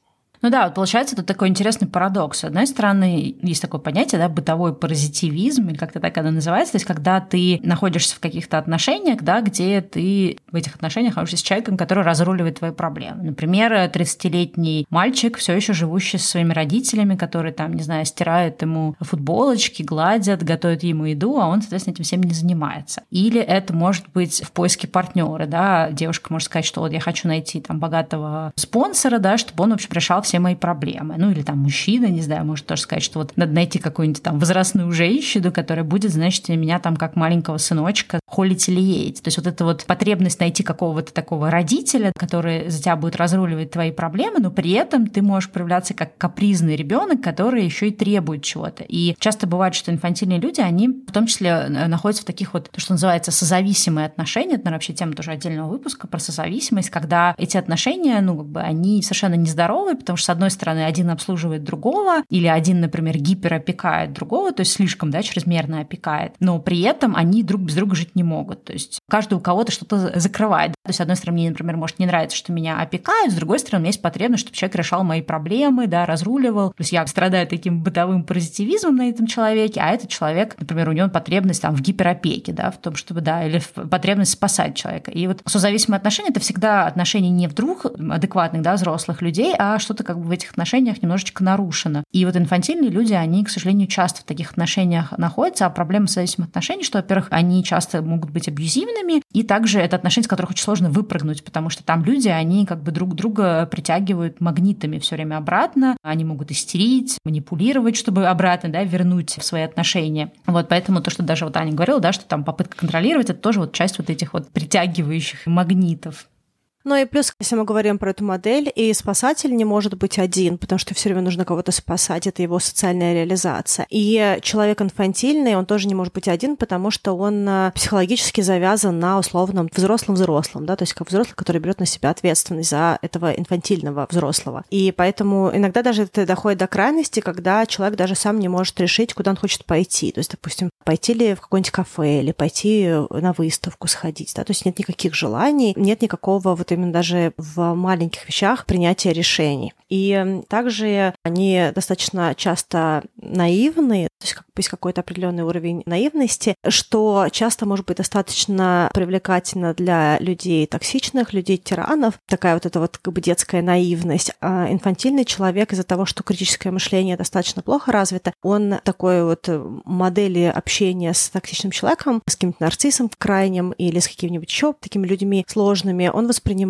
A: Ну да, вот получается, это такой интересный парадокс. С одной стороны, есть такое понятие, да, бытовой паразитивизм, или как-то так оно называется, то есть когда ты находишься в каких-то отношениях, да, где ты в этих отношениях находишься с человеком, который разруливает твои проблемы. Например, 30-летний мальчик, все еще живущий со своими родителями, которые там, не знаю, стирают ему футболочки, гладят, готовят ему еду, а он, соответственно, этим всем не занимается. Или это может быть в поиске партнера, да, девушка может сказать, что вот я хочу найти там богатого спонсора, да, чтобы он вообще решал все все мои проблемы. Ну или там мужчина, не знаю, может тоже сказать, что вот надо найти какую-нибудь там возрастную женщину, которая будет, значит, меня там как маленького сыночка холить или леять. То есть вот эта вот потребность найти какого-то такого родителя, который за тебя будет разруливать твои проблемы, но при этом ты можешь проявляться как капризный ребенок, который еще и требует чего-то. И часто бывает, что инфантильные люди, они в том числе э, находятся в таких вот, то, что называется, созависимые отношения. Это, наверное, вообще тема тоже отдельного выпуска про созависимость, когда эти отношения, ну, как бы, они совершенно нездоровые, потому с одной стороны, один обслуживает другого, или один, например, гиперопекает другого, то есть слишком, да, чрезмерно опекает, но при этом они друг без друга жить не могут. То есть каждый у кого-то что-то закрывает. То есть, с одной стороны, мне, например, может не нравится, что меня опекают, с другой стороны, у меня есть потребность, чтобы человек решал мои проблемы, да, разруливал. То есть я страдаю таким бытовым позитивизмом на этом человеке, а этот человек, например, у него потребность там в гиперопеке, да, в том, чтобы, да, или потребность спасать человека. И вот созависимые отношения – это всегда отношения не вдруг адекватных, да, взрослых людей, а что-то как бы в этих отношениях немножечко нарушено. И вот инфантильные люди, они, к сожалению, часто в таких отношениях находятся, а проблема зависимых отношений, что, во-первых, они часто могут быть абьюзивными, и также это отношения, с которых очень сложно выпрыгнуть, потому что там люди, они как бы друг друга притягивают магнитами все время обратно, они могут истерить, манипулировать, чтобы обратно, да, вернуть в свои отношения. Вот поэтому то, что даже вот Аня говорила, да, что там попытка контролировать, это тоже вот часть вот этих вот притягивающих магнитов.
B: Ну и плюс, если мы говорим про эту модель, и спасатель не может быть один, потому что все время нужно кого-то спасать, это его социальная реализация. И человек инфантильный, он тоже не может быть один, потому что он э, психологически завязан на условном взрослом-взрослом, да, то есть как взрослый, который берет на себя ответственность за этого инфантильного взрослого. И поэтому иногда даже это доходит до крайности, когда человек даже сам не может решить, куда он хочет пойти. То есть, допустим, пойти ли в какое-нибудь кафе, или пойти на выставку сходить, да, то есть нет никаких желаний, нет никакого вот именно даже в маленьких вещах принятия решений. И также они достаточно часто наивны, то есть есть какой-то определенный уровень наивности, что часто может быть достаточно привлекательно для людей токсичных, людей тиранов, такая вот эта вот как бы детская наивность. А инфантильный человек из-за того, что критическое мышление достаточно плохо развито, он такой вот модели общения с токсичным человеком, с каким-то нарциссом крайним или с какими-нибудь еще такими людьми сложными, он воспринимает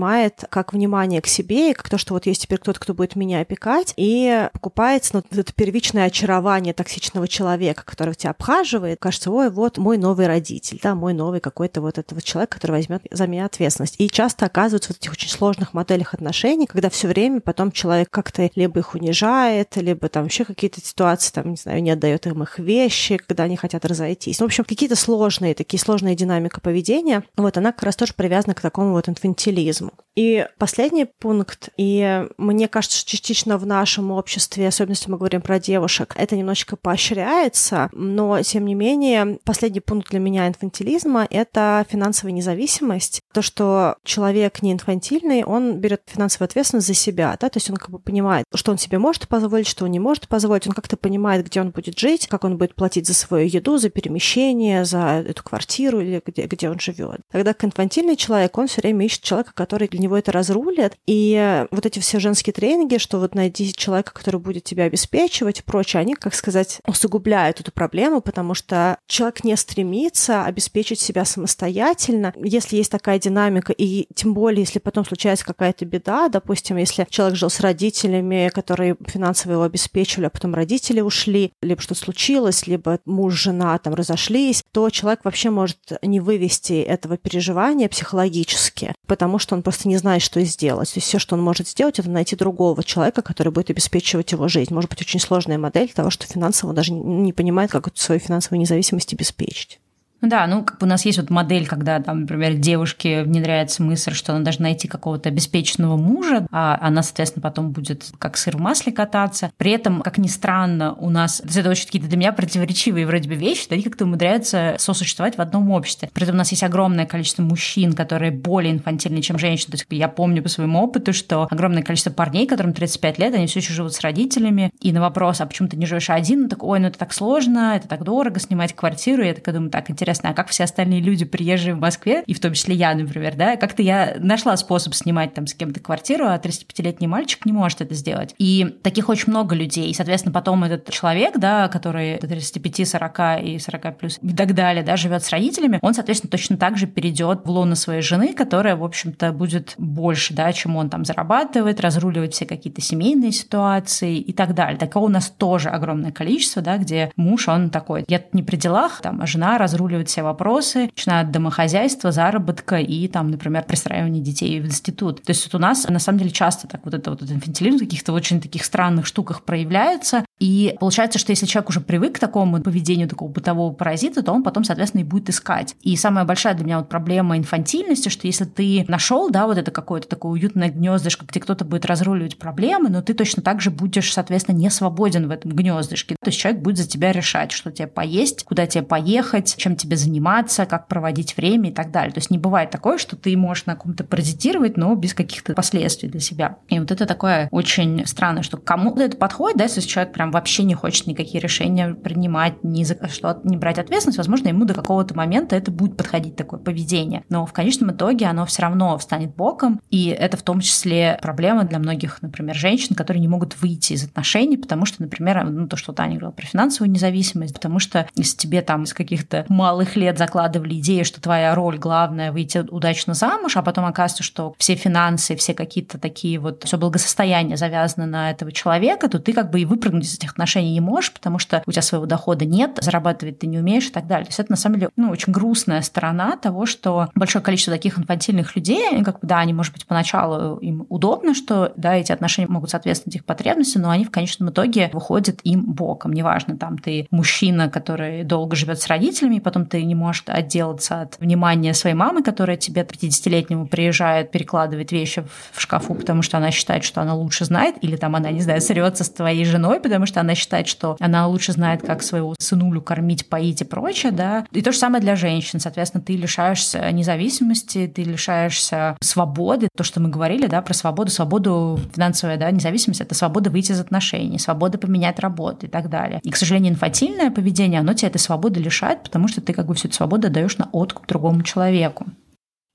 B: как внимание к себе и как то, что вот есть теперь кто-то, кто будет меня опекать, и покупается ну, это первичное очарование токсичного человека, который тебя обхаживает, кажется, ой, вот мой новый родитель, да, мой новый какой-то вот этот вот человек, который возьмет за меня ответственность. И часто оказываются в этих очень сложных моделях отношений, когда все время потом человек как-то либо их унижает, либо там еще какие-то ситуации, там, не знаю, не отдает им их вещи, когда они хотят разойтись. Ну, в общем, какие-то сложные, такие сложные динамика поведения, вот она как раз тоже привязана к такому вот инфантилизму организму. И последний пункт, и мне кажется, частично в нашем обществе, особенно если мы говорим про девушек, это немножечко поощряется, но тем не менее, последний пункт для меня инфантилизма — это финансовая независимость. То, что человек не инфантильный, он берет финансовую ответственность за себя, да, то есть он как бы понимает, что он себе может позволить, что он не может позволить, он как-то понимает, где он будет жить, как он будет платить за свою еду, за перемещение, за эту квартиру или где, где он живет. Тогда инфантильный человек, он все время ищет человека, который для него это разрулит. И вот эти все женские тренинги, что вот найди человека, который будет тебя обеспечивать и прочее, они, как сказать, усугубляют эту проблему, потому что человек не стремится обеспечить себя самостоятельно. Если есть такая динамика, и тем более, если потом случается какая-то беда, допустим, если человек жил с родителями, которые финансово его обеспечивали, а потом родители ушли, либо что-то случилось, либо муж, жена там разошлись, то человек вообще может не вывести этого переживания психологически, потому что он просто не знает, что сделать. То есть все, что он может сделать, это найти другого человека, который будет обеспечивать его жизнь. Может быть, очень сложная модель того, что финансово даже не понимает, как свою финансовую независимость обеспечить.
A: Ну да, ну как у нас есть вот модель, когда там, например, девушке внедряется мысль, что она должна найти какого-то обеспеченного мужа, а она, соответственно, потом будет как сыр в масле кататься. При этом, как ни странно, у нас это очень какие-то для меня противоречивые вроде бы вещи, они как-то умудряются сосуществовать в одном обществе. При этом у нас есть огромное количество мужчин, которые более инфантильны, чем женщины. То есть я помню по своему опыту, что огромное количество парней, которым 35 лет, они все еще живут с родителями. И на вопрос, а почему ты не живешь один? Ну так, ой, ну это так сложно, это так дорого снимать квартиру. Я такая думаю, так, интересно, интересно, а как все остальные люди, приезжие в Москве, и в том числе я, например, да, как-то я нашла способ снимать там с кем-то квартиру, а 35-летний мальчик не может это сделать. И таких очень много людей. И, соответственно, потом этот человек, да, который 35, 40 и 40 плюс и так далее, да, живет с родителями, он, соответственно, точно так же перейдет в лоно своей жены, которая, в общем-то, будет больше, да, чем он там зарабатывает, разруливать все какие-то семейные ситуации и так далее. Такого у нас тоже огромное количество, да, где муж, он такой, я не при делах, там, а жена разруливает все вопросы, начиная от домохозяйства, заработка и там, например, пристраивания детей в институт. То есть вот у нас на самом деле часто так вот это вот инфантилизм в каких-то очень таких странных штуках проявляется. И получается, что если человек уже привык к такому поведению такого бытового паразита, то он потом, соответственно, и будет искать. И самая большая для меня вот проблема инфантильности, что если ты нашел, да, вот это какое-то такое уютное гнездышко, где кто-то будет разруливать проблемы, но ты точно так же будешь, соответственно, не свободен в этом гнездышке. То есть человек будет за тебя решать, что тебе поесть, куда тебе поехать, чем тебе заниматься, как проводить время и так далее. То есть не бывает такое, что ты можешь на ком-то паразитировать, но без каких-то последствий для себя. И вот это такое очень странно, что кому-то это подходит, да, если человек прям вообще не хочет никакие решения принимать, ни за что не брать ответственность, возможно, ему до какого-то момента это будет подходить такое поведение. Но в конечном итоге оно все равно встанет боком, и это в том числе проблема для многих, например, женщин, которые не могут выйти из отношений, потому что, например, ну, то, что Таня говорила про финансовую независимость, потому что если тебе там из каких-то малых лет закладывали идею, что твоя роль главная выйти удачно замуж, а потом оказывается, что все финансы, все какие-то такие вот, все благосостояние завязано на этого человека, то ты как бы и выпрыгнуть этих отношений не можешь, потому что у тебя своего дохода нет, зарабатывать ты не умеешь и так далее. То есть это на самом деле ну, очень грустная сторона того, что большое количество таких инфантильных людей, как бы, да, они, может быть, поначалу им удобно, что, да, эти отношения могут соответствовать их потребностям, но они в конечном итоге выходят им боком. Неважно, там ты мужчина, который долго живет с родителями, и потом ты не может отделаться от внимания своей мамы, которая тебе 50-летнему приезжает, перекладывает вещи в шкафу, потому что она считает, что она лучше знает, или там она, не знаю, срется с твоей женой, потому что она считает, что она лучше знает, как своего сынулю кормить, поить и прочее, да. И то же самое для женщин. Соответственно, ты лишаешься независимости, ты лишаешься свободы. То, что мы говорили, да, про свободу, свободу финансовая, да, независимость, это свобода выйти из отношений, свобода поменять работу и так далее. И, к сожалению, инфантильное поведение, оно тебя этой свободы лишает, потому что ты как бы всю эту свободу отдаешь на откуп другому человеку.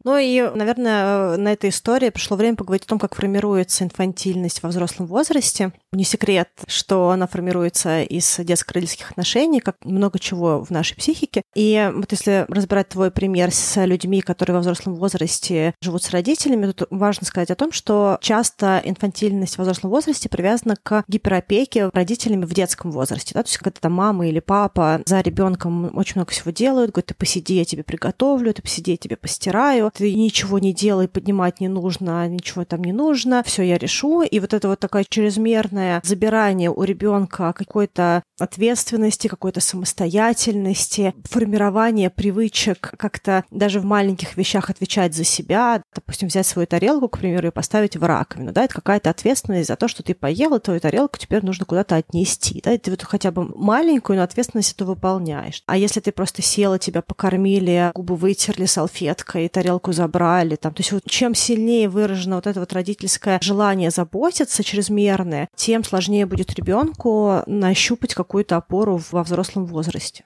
B: Ну и, наверное, на этой истории пришло время поговорить о том, как формируется инфантильность во взрослом возрасте. Не секрет, что она формируется из детско-родительских отношений, как много чего в нашей психике. И вот если разбирать твой пример с людьми, которые во взрослом возрасте живут с родителями, тут важно сказать о том, что часто инфантильность во взрослом возрасте привязана к гиперопеке родителями в детском возрасте. Да? То есть когда там мама или папа за ребенком очень много всего делают, говорят, ты посиди, я тебе приготовлю, ты посиди, я тебе постираю, ничего не делай, поднимать не нужно, ничего там не нужно, все я решу. И вот это вот такое чрезмерное забирание у ребенка какой-то ответственности, какой-то самостоятельности, формирование привычек как-то даже в маленьких вещах отвечать за себя, допустим, взять свою тарелку, к примеру, и поставить в раковину, да, это какая-то ответственность за то, что ты поел, и твою тарелку теперь нужно куда-то отнести, да, и ты вот хотя бы маленькую, но ответственность эту выполняешь. А если ты просто села, тебя покормили, губы вытерли салфеткой, тарелку забрали, там, то есть вот чем сильнее выражено вот это вот родительское желание заботиться чрезмерное, тем сложнее будет ребенку нащупать какую-то опору во взрослом возрасте.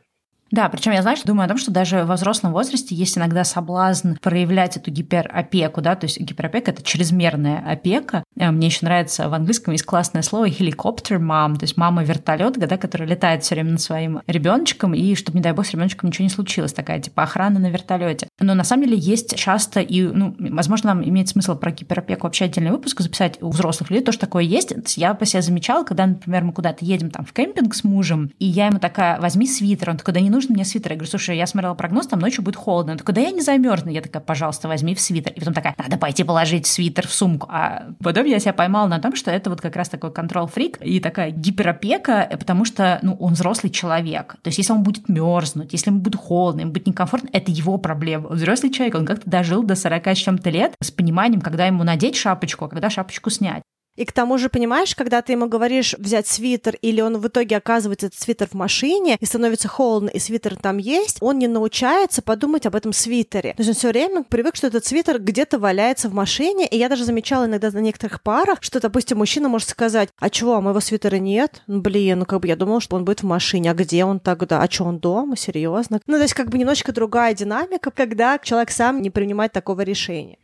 A: Да, причем я, знаешь, думаю о том, что даже во взрослом возрасте есть иногда соблазн проявлять эту гиперопеку, да, то есть гиперопека — это чрезмерная опека. Э, мне еще нравится в английском есть классное слово helicopter mom, то есть мама вертолет, да, которая летает все время над своим ребеночком, и чтобы, не дай бог, с ребеночком ничего не случилось, такая типа охрана на вертолете. Но на самом деле есть часто и, ну, возможно, нам имеет смысл про гиперопеку вообще отдельный выпуск записать у взрослых людей, то, что такое есть. Я по себе замечала, когда, например, мы куда-то едем там в кемпинг с мужем, и я ему такая, возьми свитер, он такой, да не нужно мне свитер. Я говорю, слушай, я смотрела прогноз, там ночью будет холодно. Он такой, да я не замерзну. Я такая, пожалуйста, возьми в свитер. И потом такая, надо пойти положить свитер в сумку. А потом я себя поймала на том, что это вот как раз такой контрол-фрик и такая гиперопека, потому что, ну, он взрослый человек. То есть если он будет мерзнуть, если ему будет холодно, ему будет некомфортно, это его проблема. Он взрослый человек, он как-то дожил до 40 с чем-то лет с пониманием, когда ему надеть шапочку, а когда шапочку снять.
B: И к тому же, понимаешь, когда ты ему говоришь взять свитер, или он в итоге оказывается этот свитер в машине, и становится холодно, и свитер там есть, он не научается подумать об этом свитере. То есть он все время привык, что этот свитер где-то валяется в машине, и я даже замечала иногда на некоторых парах, что, допустим, мужчина может сказать, а чего, а моего свитера нет? Ну, блин, ну как бы я думала, что он будет в машине, а где он тогда? А что, он дома? Серьезно? Ну, то есть как бы немножечко другая динамика, когда человек сам не принимает такого решения.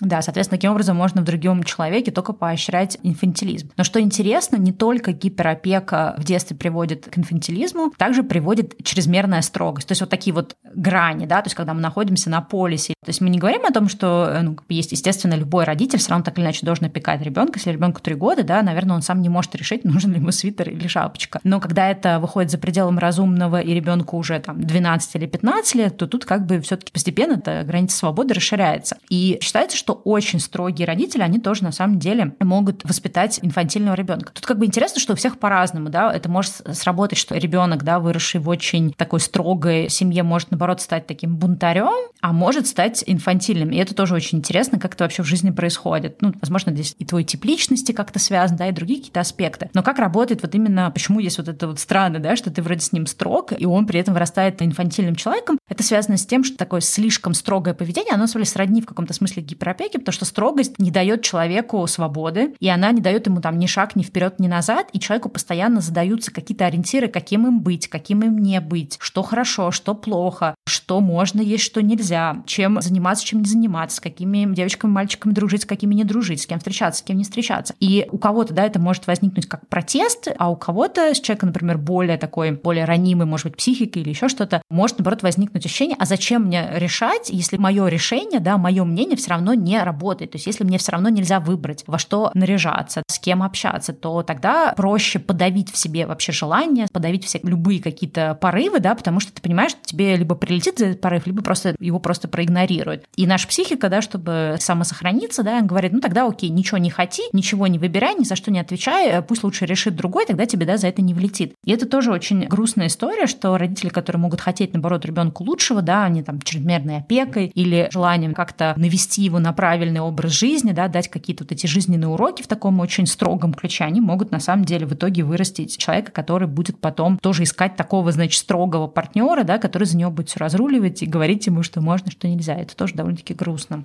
A: Да, соответственно, таким образом можно в другом человеке только поощрять инфантилизм. Но что интересно, не только гиперопека в детстве приводит к инфантилизму, также приводит чрезмерная строгость. То есть вот такие вот грани, да, то есть когда мы находимся на полисе. То есть мы не говорим о том, что э, ну, есть, естественно, любой родитель все равно так или иначе должен опекать ребенка. Если ребенку три года, да, наверное, он сам не может решить, нужен ли ему свитер или шапочка. Но когда это выходит за пределом разумного и ребенку уже там 12 или 15 лет, то тут как бы все-таки постепенно эта граница свободы расширяется. И считается, что очень строгие родители, они тоже на самом деле могут воспитать инфантильного ребенка. Тут как бы интересно, что у всех по-разному, да, это может сработать, что ребенок, да, выросший в очень такой строгой семье, может, наоборот, стать таким бунтарем, а может стать инфантильным. И это тоже очень интересно, как это вообще в жизни происходит. Ну, возможно, здесь и твой тип личности как-то связан, да, и другие какие-то аспекты. Но как работает вот именно, почему есть вот это вот странно, да, что ты вроде с ним строг, и он при этом вырастает инфантильным человеком, это связано с тем, что такое слишком строгое поведение, оно, сродни в каком-то смысле гиперопеке, гиперопеки, потому что строгость не дает человеку свободы, и она не дает ему там ни шаг, ни вперед, ни назад, и человеку постоянно задаются какие-то ориентиры, каким им быть, каким им не быть, что хорошо, что плохо, что можно есть, что нельзя, чем заниматься, чем не заниматься, с какими девочками, мальчиками дружить, с какими не дружить, с кем встречаться, с кем не встречаться. И у кого-то, да, это может возникнуть как протест, а у кого-то с человека, например, более такой, более ранимый, может быть, психикой или еще что-то, может, наоборот, возникнуть ощущение, а зачем мне решать, если мое решение, да, мое мнение все равно не работает. То есть если мне все равно нельзя выбрать, во что наряжаться, с кем общаться, то тогда проще подавить в себе вообще желание, подавить все любые какие-то порывы, да, потому что ты понимаешь, что тебе либо прилетит за этот порыв, либо просто его просто проигнорируют. И наша психика, да, чтобы самосохраниться, да, говорит, ну тогда окей, ничего не хоти, ничего не выбирай, ни за что не отвечай, пусть лучше решит другой, тогда тебе, да, за это не влетит. И это тоже очень грустная история, что родители, которые могут хотеть, наоборот, ребенку лучшего, да, они там чрезмерной опекой или желанием как-то навести его на правильный образ жизни, да, дать какие-то вот эти жизненные уроки в таком очень строгом ключе, они могут на самом деле в итоге вырастить человека, который будет потом тоже искать такого, значит, строгого партнера, да, который за него будет все разруливать и говорить ему, что можно, что нельзя. Это тоже довольно-таки грустно.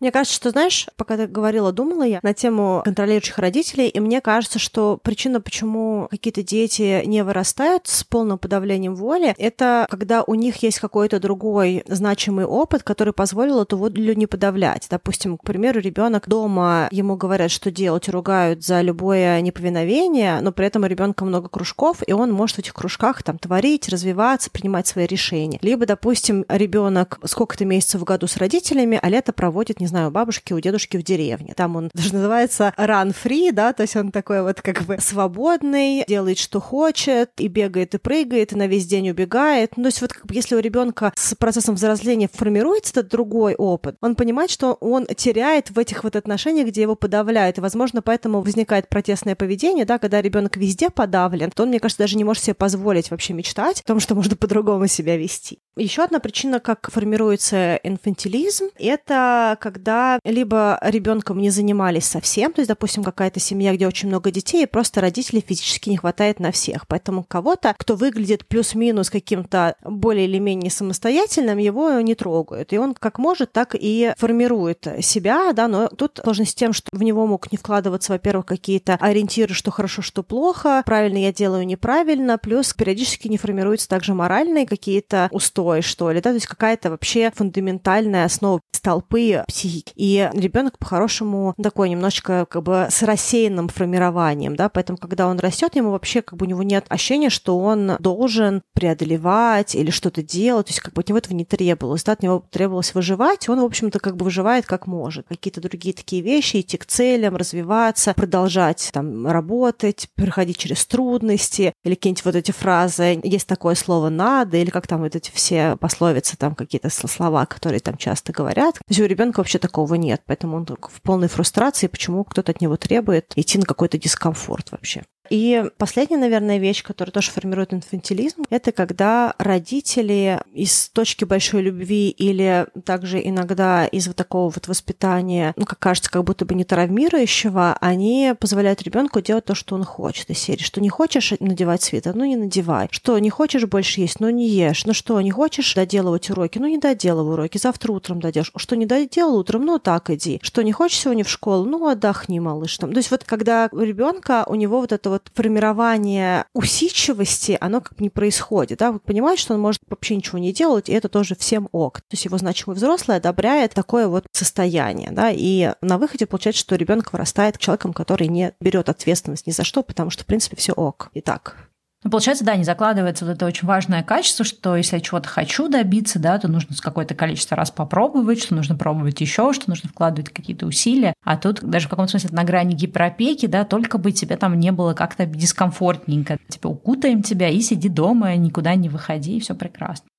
B: Мне кажется, что, знаешь, пока ты говорила, думала я на тему контролирующих родителей, и мне кажется, что причина, почему какие-то дети не вырастают с полным подавлением воли, это когда у них есть какой-то другой значимый опыт, который позволил эту волю не подавлять. Допустим, к примеру, ребенок дома, ему говорят, что делать, ругают за любое неповиновение, но при этом у ребенка много кружков, и он может в этих кружках там творить, развиваться, принимать свои решения. Либо, допустим, ребенок сколько-то месяцев в году с родителями, а лето проводит, не знаю, у бабушки, у дедушки в деревне. Там он, даже называется run free, да, то есть он такой вот как бы свободный, делает, что хочет, и бегает, и прыгает, и на весь день убегает. Ну, то есть вот как бы если у ребенка с процессом взросления формируется этот другой опыт, он понимает, что он теряет в этих вот отношениях, где его подавляют, и, возможно, поэтому возникает протестное поведение, да, когда ребенок везде подавлен, то он, мне кажется, даже не может себе позволить вообще мечтать о том, что можно по-другому себя вести. Еще одна причина, как формируется инфантилизм, это когда либо ребенком не занимались совсем, то есть, допустим, какая-то семья, где очень много детей, и просто родителей физически не хватает на всех. Поэтому кого-то, кто выглядит плюс-минус каким-то более или менее самостоятельным, его не трогают. И он как может, так и формирует себя, да, но тут сложность с тем, что в него мог не вкладываться, во-первых, какие-то ориентиры, что хорошо, что плохо, правильно я делаю, неправильно, плюс периодически не формируются также моральные какие-то устои, что ли, да, то есть какая-то вообще фундаментальная основа столпы психики. И ребенок по-хорошему такой немножечко как бы с рассеянным формированием, да, поэтому когда он растет, ему вообще как бы у него нет ощущения, что он должен преодолевать или что-то делать, то есть как бы от него этого не требовалось, да, от него требовалось выживать, он, в общем-то, как бы выживает как может. Какие-то другие такие вещи, идти к целям, развиваться, продолжать там работать, проходить через трудности, или какие-нибудь вот эти фразы, есть такое слово «надо», или как там вот эти все пословицы, там какие-то слова, которые там часто говорят. То есть у ребенка вообще такого нет, поэтому он в полной фрустрации, почему кто-то от него требует идти на какой-то дискомфорт вообще. И последняя, наверное, вещь, которая тоже формирует инфантилизм, это когда родители из точки большой любви или также иногда из вот такого вот воспитания, ну, как кажется, как будто бы не травмирующего, они позволяют ребенку делать то, что он хочет из серии. Что не хочешь надевать свитер, ну не надевай. Что не хочешь больше есть, ну не ешь. Ну что, не хочешь доделывать уроки, ну не доделывай уроки. Завтра утром дойдешь. Что не доделал утром, ну так иди. Что не хочешь сегодня в школу, ну отдохни, малыш. Там. То есть вот когда у ребенка у него вот это вот вот формирование усидчивости, оно как бы не происходит, да, вот понимает, что он может вообще ничего не делать, и это тоже всем ок. То есть его значимый взрослый одобряет такое вот состояние, да, и на выходе получается, что ребенок вырастает человеком, который не берет ответственность ни за что, потому что, в принципе, все ок. И так.
A: Ну, получается, да, не закладывается вот это очень важное качество, что если я чего-то хочу добиться, да, то нужно с какое-то количество раз попробовать, что нужно пробовать еще, что нужно вкладывать какие-то усилия. А тут даже в каком-то смысле на грани гиперопеки, да, только бы тебе там не было как-то дискомфортненько. Типа укутаем тебя и сиди дома, никуда не выходи, и все прекрасно.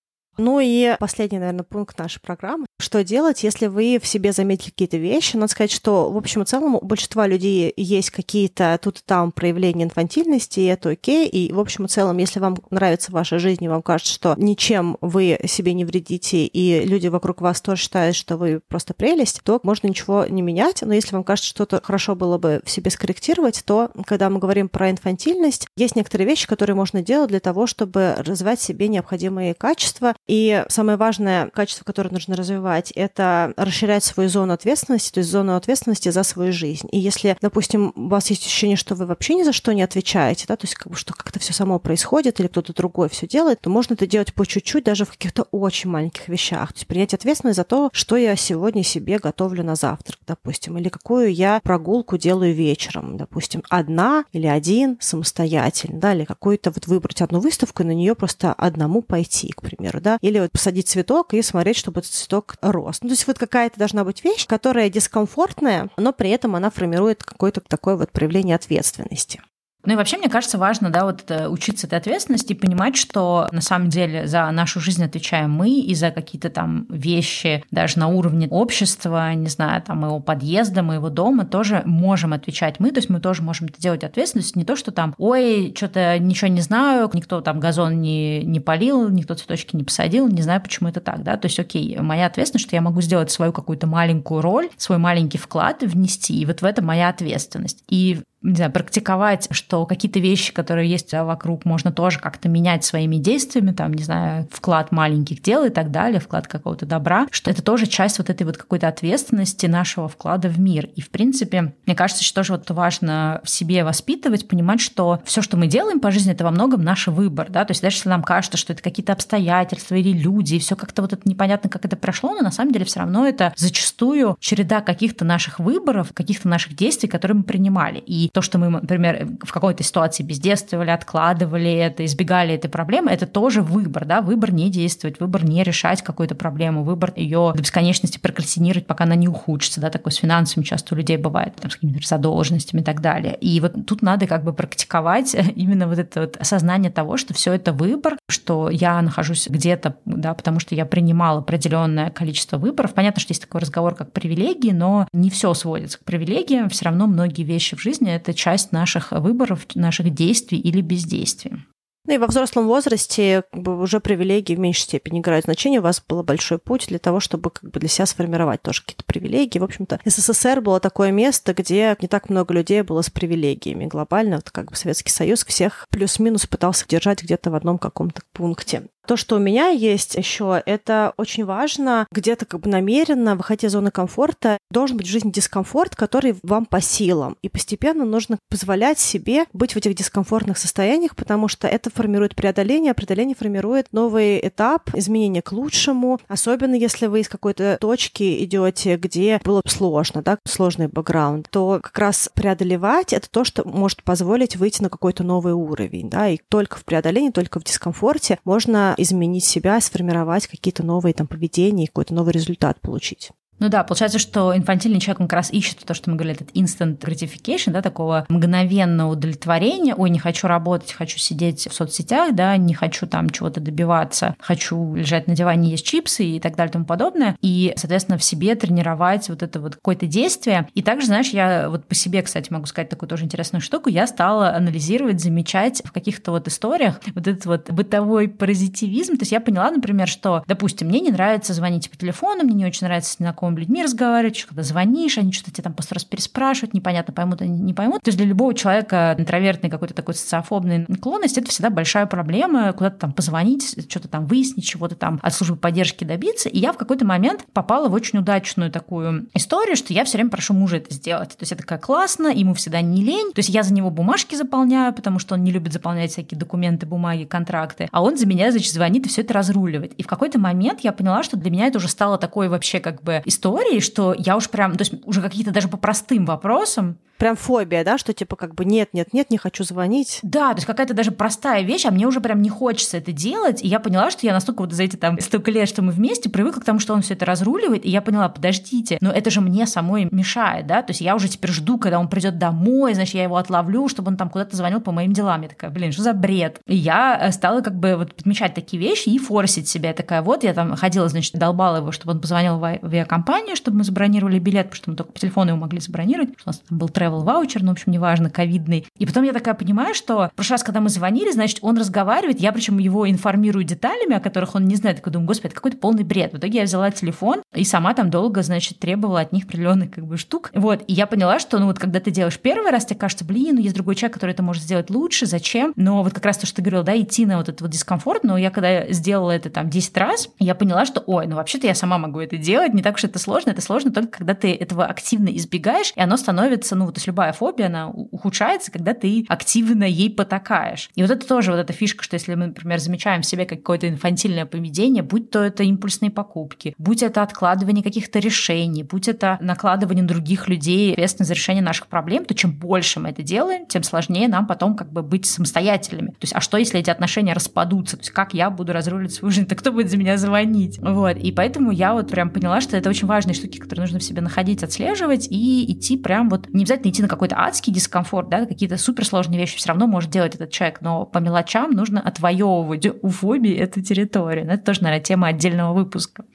B: Ну и последний, наверное, пункт нашей программы. Что делать, если вы в себе заметили какие-то вещи? Надо сказать, что, в общем и целом, у большинства людей есть какие-то тут и там проявления инфантильности, и это окей. И, в общем и целом, если вам нравится ваша жизнь, и вам кажется, что ничем вы себе не вредите, и люди вокруг вас тоже считают, что вы просто прелесть, то можно ничего не менять. Но если вам кажется, что-то хорошо было бы в себе скорректировать, то, когда мы говорим про инфантильность, есть некоторые вещи, которые можно делать для того, чтобы развивать в себе необходимые качества и самое важное качество, которое нужно развивать, это расширять свою зону ответственности, то есть зону ответственности за свою жизнь. И если, допустим, у вас есть ощущение, что вы вообще ни за что не отвечаете, да, то есть как бы что как-то все само происходит или кто-то другой все делает, то можно это делать по чуть-чуть, даже в каких-то очень маленьких вещах. То есть принять ответственность за то, что я сегодня себе готовлю на завтрак, допустим, или какую я прогулку делаю вечером, допустим, одна или один самостоятельно, да, или какую-то вот выбрать одну выставку и на нее просто одному пойти, к примеру, да, или вот посадить цветок и смотреть, чтобы этот цветок рос. Ну, то есть вот какая-то должна быть вещь, которая дискомфортная, но при этом она формирует какое-то такое вот проявление ответственности.
A: Ну и вообще, мне кажется, важно, да, вот учиться этой ответственности и понимать, что на самом деле за нашу жизнь отвечаем мы и за какие-то там вещи даже на уровне общества, не знаю, там моего подъезда, моего дома тоже можем отвечать мы, то есть мы тоже можем это делать ответственность, не то, что там, ой, что-то ничего не знаю, никто там газон не, не полил, никто цветочки не посадил, не знаю, почему это так, да, то есть окей, моя ответственность, что я могу сделать свою какую-то маленькую роль, свой маленький вклад внести, и вот в это моя ответственность. И не знаю, практиковать, что какие-то вещи, которые есть вокруг, можно тоже как-то менять своими действиями, там, не знаю, вклад маленьких дел и так далее, вклад какого-то добра, что это тоже часть вот этой вот какой-то ответственности нашего вклада в мир. И, в принципе, мне кажется, что тоже вот важно в себе воспитывать, понимать, что все, что мы делаем по жизни, это во многом наш выбор, да, то есть даже если нам кажется, что это какие-то обстоятельства или люди, и все как-то вот это непонятно, как это прошло, но на самом деле все равно это зачастую череда каких-то наших выборов, каких-то наших действий, которые мы принимали. И то, что мы, например, в какой-то ситуации бездействовали, откладывали это, избегали этой проблемы, это тоже выбор, да, выбор не действовать, выбор не решать какую-то проблему, выбор ее до бесконечности прокрастинировать, пока она не ухудшится, да, такой с финансами часто у людей бывает, там, с какими-то задолженностями и так далее. И вот тут надо как бы практиковать именно вот это вот осознание того, что все это выбор, что я нахожусь где-то, да, потому что я принимал определенное количество выборов. Понятно, что есть такой разговор, как привилегии, но не все сводится к привилегиям. Все равно многие вещи в жизни — это часть наших выборов, наших действий или бездействий.
B: Ну и во взрослом возрасте уже привилегии в меньшей степени играют значение. У вас был большой путь для того, чтобы как бы для себя сформировать тоже какие-то привилегии. В общем-то, СССР было такое место, где не так много людей было с привилегиями. Глобально, вот как бы Советский Союз всех плюс-минус пытался держать где-то в одном каком-то пункте. То, что у меня есть еще, это очень важно где-то как бы намеренно выходить из зоны комфорта. Должен быть в жизни дискомфорт, который вам по силам. И постепенно нужно позволять себе быть в этих дискомфортных состояниях, потому что это формирует преодоление, а преодоление формирует новый этап изменения к лучшему, особенно если вы из какой-то точки идете, где было сложно, да, сложный бэкграунд, то как раз преодолевать это то, что может позволить выйти на какой-то новый уровень, да, и только в преодолении, только в дискомфорте можно изменить себя, сформировать какие-то новые там поведения какой-то новый результат получить.
A: Ну да, получается, что инфантильный человек, он как раз ищет то, что мы говорили, этот instant gratification, да, такого мгновенного удовлетворения. Ой, не хочу работать, хочу сидеть в соцсетях, да, не хочу там чего-то добиваться, хочу лежать на диване, есть чипсы и так далее и тому подобное. И, соответственно, в себе тренировать вот это вот какое-то действие. И также, знаешь, я вот по себе, кстати, могу сказать такую тоже интересную штуку, я стала анализировать, замечать в каких-то вот историях вот этот вот бытовой паразитивизм. То есть я поняла, например, что, допустим, мне не нравится звонить по телефону, мне не очень нравится с незнакомыми людьми разговаривать, когда звонишь, они что-то тебе там просто раз переспрашивают, непонятно, поймут они, не поймут. То есть для любого человека интровертный какой-то такой социофобный наклонность, это всегда большая проблема, куда-то там позвонить, что-то там выяснить, чего-то там от службы поддержки добиться. И я в какой-то момент попала в очень удачную такую историю, что я все время прошу мужа это сделать. То есть это такая классно, ему всегда не лень. То есть я за него бумажки заполняю, потому что он не любит заполнять всякие документы, бумаги, контракты. А он за меня, значит, звонит и все это разруливает. И в какой-то момент я поняла, что для меня это уже стало такой вообще как бы история истории, что я уж прям, то есть уже какие-то даже по простым вопросам
B: прям фобия, да, что типа как бы нет, нет, нет, не хочу звонить.
A: Да, то есть какая-то даже простая вещь, а мне уже прям не хочется это делать. И я поняла, что я настолько вот за эти там столько лет, что мы вместе, привыкла к тому, что он все это разруливает. И я поняла, подождите, но это же мне самой мешает, да. То есть я уже теперь жду, когда он придет домой, значит, я его отловлю, чтобы он там куда-то звонил по моим делам. Я такая, блин, что за бред? И я э, стала как бы вот подмечать такие вещи и форсить себя. Я такая, вот, я там ходила, значит, долбала его, чтобы он позвонил в авиакомпанию, чтобы мы забронировали билет, потому что мы только по телефону его могли забронировать, что у нас там был travel ваучер, ну, в общем, неважно, ковидный. И потом я такая понимаю, что в прошлый раз, когда мы звонили, значит, он разговаривает, я причем его информирую деталями, о которых он не знает. Я думаю, господи, это какой-то полный бред. В итоге я взяла телефон и сама там долго, значит, требовала от них определенных как бы штук. Вот, и я поняла, что, ну вот, когда ты делаешь первый раз, тебе кажется, блин, ну есть другой человек, который это может сделать лучше, зачем? Но вот как раз то, что ты говорила, да, идти на вот этот вот дискомфорт, но я когда сделала это там 10 раз, я поняла, что, ой, ну вообще-то я сама могу это делать, не так уж сложно, это сложно только когда ты этого активно избегаешь, и оно становится, ну то есть любая фобия, она ухудшается, когда ты активно ей потакаешь. И вот это тоже вот эта фишка, что если мы, например, замечаем в себе какое-то инфантильное поведение, будь то это импульсные покупки, будь это откладывание каких-то решений, будь это накладывание других людей ответственность за решение наших проблем, то чем больше мы это делаем, тем сложнее нам потом как бы быть самостоятельными. То есть, а что, если эти отношения распадутся? То есть, как я буду разруливать свою жизнь? Так кто будет за меня звонить? Вот. И поэтому я вот прям поняла, что это очень важные штуки, которые нужно в себе находить, отслеживать и идти прям вот не обязательно идти на какой-то адский дискомфорт, да, какие-то суперсложные вещи все равно может делать этот человек, но по мелочам нужно отвоевывать у фобии эту территорию. Но это тоже, наверное, тема отдельного выпуска.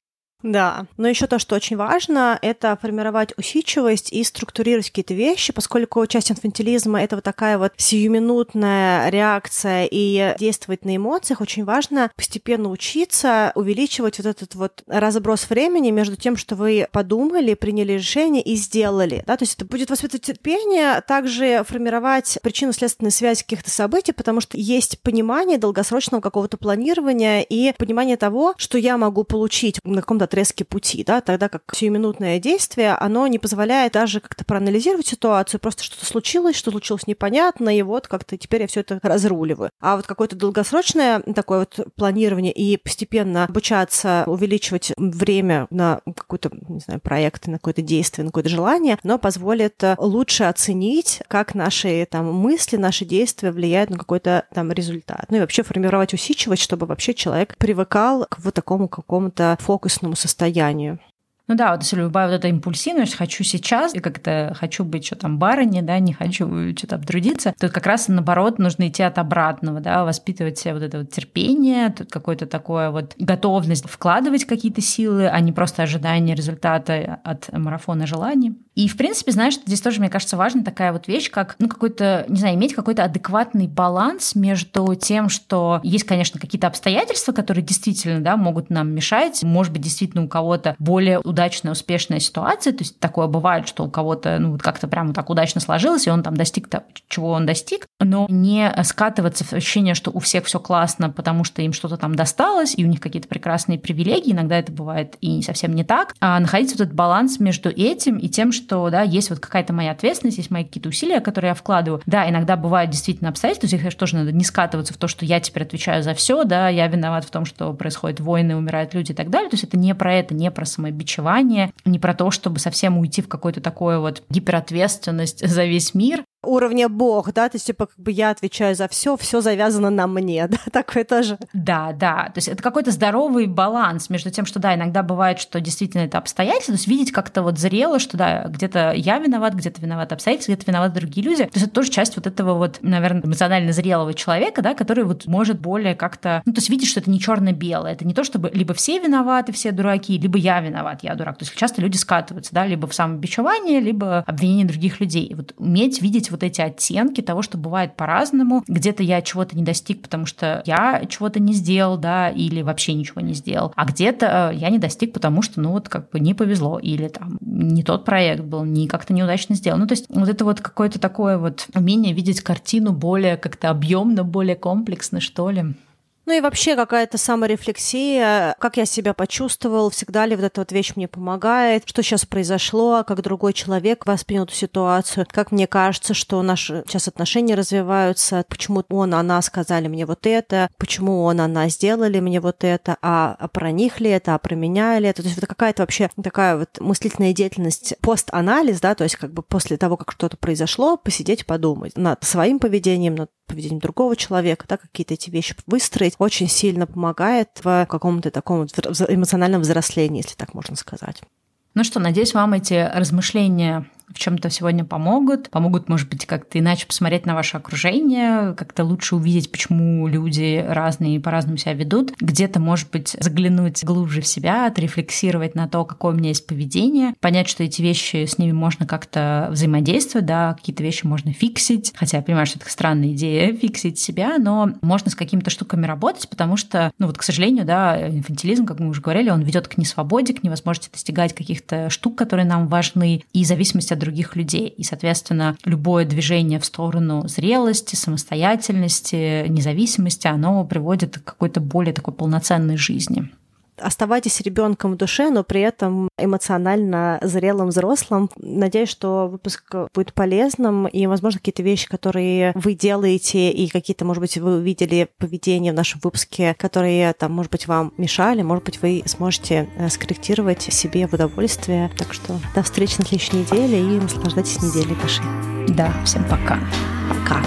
B: Да, но еще то, что очень важно, это формировать усидчивость и структурировать какие-то вещи, поскольку часть инфантилизма — это вот такая вот сиюминутная реакция и действовать на эмоциях, очень важно постепенно учиться увеличивать вот этот вот разброс времени между тем, что вы подумали, приняли решение и сделали. Да? То есть это будет воспитывать терпение, также формировать причинно-следственные связи каких-то событий, потому что есть понимание долгосрочного какого-то планирования и понимание того, что я могу получить на каком-то отрезке пути, да, тогда как сиюминутное действие, оно не позволяет даже как-то проанализировать ситуацию, просто что-то случилось, что случилось непонятно, и вот как-то теперь я все это разруливаю. А вот какое-то долгосрочное такое вот планирование и постепенно обучаться, увеличивать время на какой-то, не знаю, проект, на какое-то действие, на какое-то желание, но позволит лучше оценить, как наши там мысли, наши действия влияют на какой-то там результат. Ну и вообще формировать усидчивость, чтобы вообще человек привыкал к вот такому какому-то фокусному состоянию.
A: Ну да, вот если любая вот эта импульсивность, хочу сейчас, и как-то хочу быть что там барыни, да, не хочу что-то обтрудиться, то как раз наоборот нужно идти от обратного, да, воспитывать себе вот это вот терпение, тут какое-то такое вот готовность вкладывать какие-то силы, а не просто ожидание результата от марафона желаний. И, в принципе, знаешь, здесь тоже, мне кажется, важна такая вот вещь, как, ну, какой-то, не знаю, иметь какой-то адекватный баланс между тем, что есть, конечно, какие-то обстоятельства, которые действительно, да, могут нам мешать. Может быть, действительно у кого-то более удачная, успешная ситуация, то есть такое бывает, что у кого-то, ну, как-то прямо так удачно сложилось, и он там достиг того, чего он достиг, но не скатываться в ощущение, что у всех все классно, потому что им что-то там досталось, и у них какие-то прекрасные привилегии, иногда это бывает и совсем не так, а находить вот этот баланс между этим и тем, что, да, есть вот какая-то моя ответственность, есть мои какие-то усилия, которые я вкладываю. Да, иногда бывают действительно обстоятельства, здесь, конечно, тоже надо не скатываться в то, что я теперь отвечаю за все, да, я виноват в том, что происходят войны, умирают люди и так далее. То есть это не про это, не про самобичевание, не про то, чтобы совсем уйти в какую-то такую вот гиперответственность за весь мир,
B: уровня бог, да, то есть, типа, как бы я отвечаю за все, все завязано на мне, да, такое тоже.
A: Да, да, то есть это какой-то здоровый баланс между тем, что, да, иногда бывает, что действительно это обстоятельства, то есть видеть как-то вот зрело, что, да, где-то я виноват, где-то виноват обстоятельства, где-то виноваты другие люди, то есть это тоже часть вот этого вот, наверное, эмоционально зрелого человека, да, который вот может более как-то, ну, то есть видеть, что это не черно-белое, это не то, чтобы либо все виноваты, все дураки, либо я виноват, я дурак, то есть часто люди скатываются, да, либо в самобичевание, либо обвинение других людей, вот уметь видеть вот эти оттенки того, что бывает по-разному. Где-то я чего-то не достиг, потому что я чего-то не сделал, да, или вообще ничего не сделал. А где-то э, я не достиг, потому что, ну, вот как бы не повезло, или там не тот проект был, не как-то неудачно сделал. Ну, то есть вот это вот какое-то такое вот умение видеть картину более как-то объемно, более комплексно, что ли.
B: Ну и вообще какая-то саморефлексия, как я себя почувствовал, всегда ли вот эта вот вещь мне помогает, что сейчас произошло, как другой человек воспринял эту ситуацию, как мне кажется, что наши сейчас отношения развиваются, почему он, она сказали мне вот это, почему он, она сделали мне вот это, а, а про них ли это, а про меня ли это. То есть вот какая-то вообще такая вот мыслительная деятельность, пост-анализ, да, то есть как бы после того, как что-то произошло, посидеть, подумать над своим поведением, над поведением другого человека, да, какие-то эти вещи выстроить, очень сильно помогает в каком-то таком эмоциональном взрослении, если так можно сказать.
A: Ну что, надеюсь, вам эти размышления в чем-то сегодня помогут. Помогут, может быть, как-то иначе посмотреть на ваше окружение, как-то лучше увидеть, почему люди разные и по-разному себя ведут. Где-то, может быть, заглянуть глубже в себя, отрефлексировать на то, какое у меня есть поведение, понять, что эти вещи, с ними можно как-то взаимодействовать, да, какие-то вещи можно фиксить. Хотя я понимаю, что это странная идея фиксить себя, но можно с какими-то штуками работать, потому что, ну вот, к сожалению, да, инфантилизм, как мы уже говорили, он ведет к несвободе, к невозможности достигать каких-то штук, которые нам важны, и зависимости от других людей. И, соответственно, любое движение в сторону зрелости, самостоятельности, независимости, оно приводит к какой-то более такой полноценной жизни
B: оставайтесь ребенком в душе, но при этом эмоционально зрелым взрослым. Надеюсь, что выпуск будет полезным, и, возможно, какие-то вещи, которые вы делаете, и какие-то, может быть, вы увидели поведение в нашем выпуске, которые, там, может быть, вам мешали, может быть, вы сможете э, скорректировать себе в удовольствие. Так что до встречи на следующей неделе, и наслаждайтесь неделей Паши.
A: Да, всем пока.
B: Пока.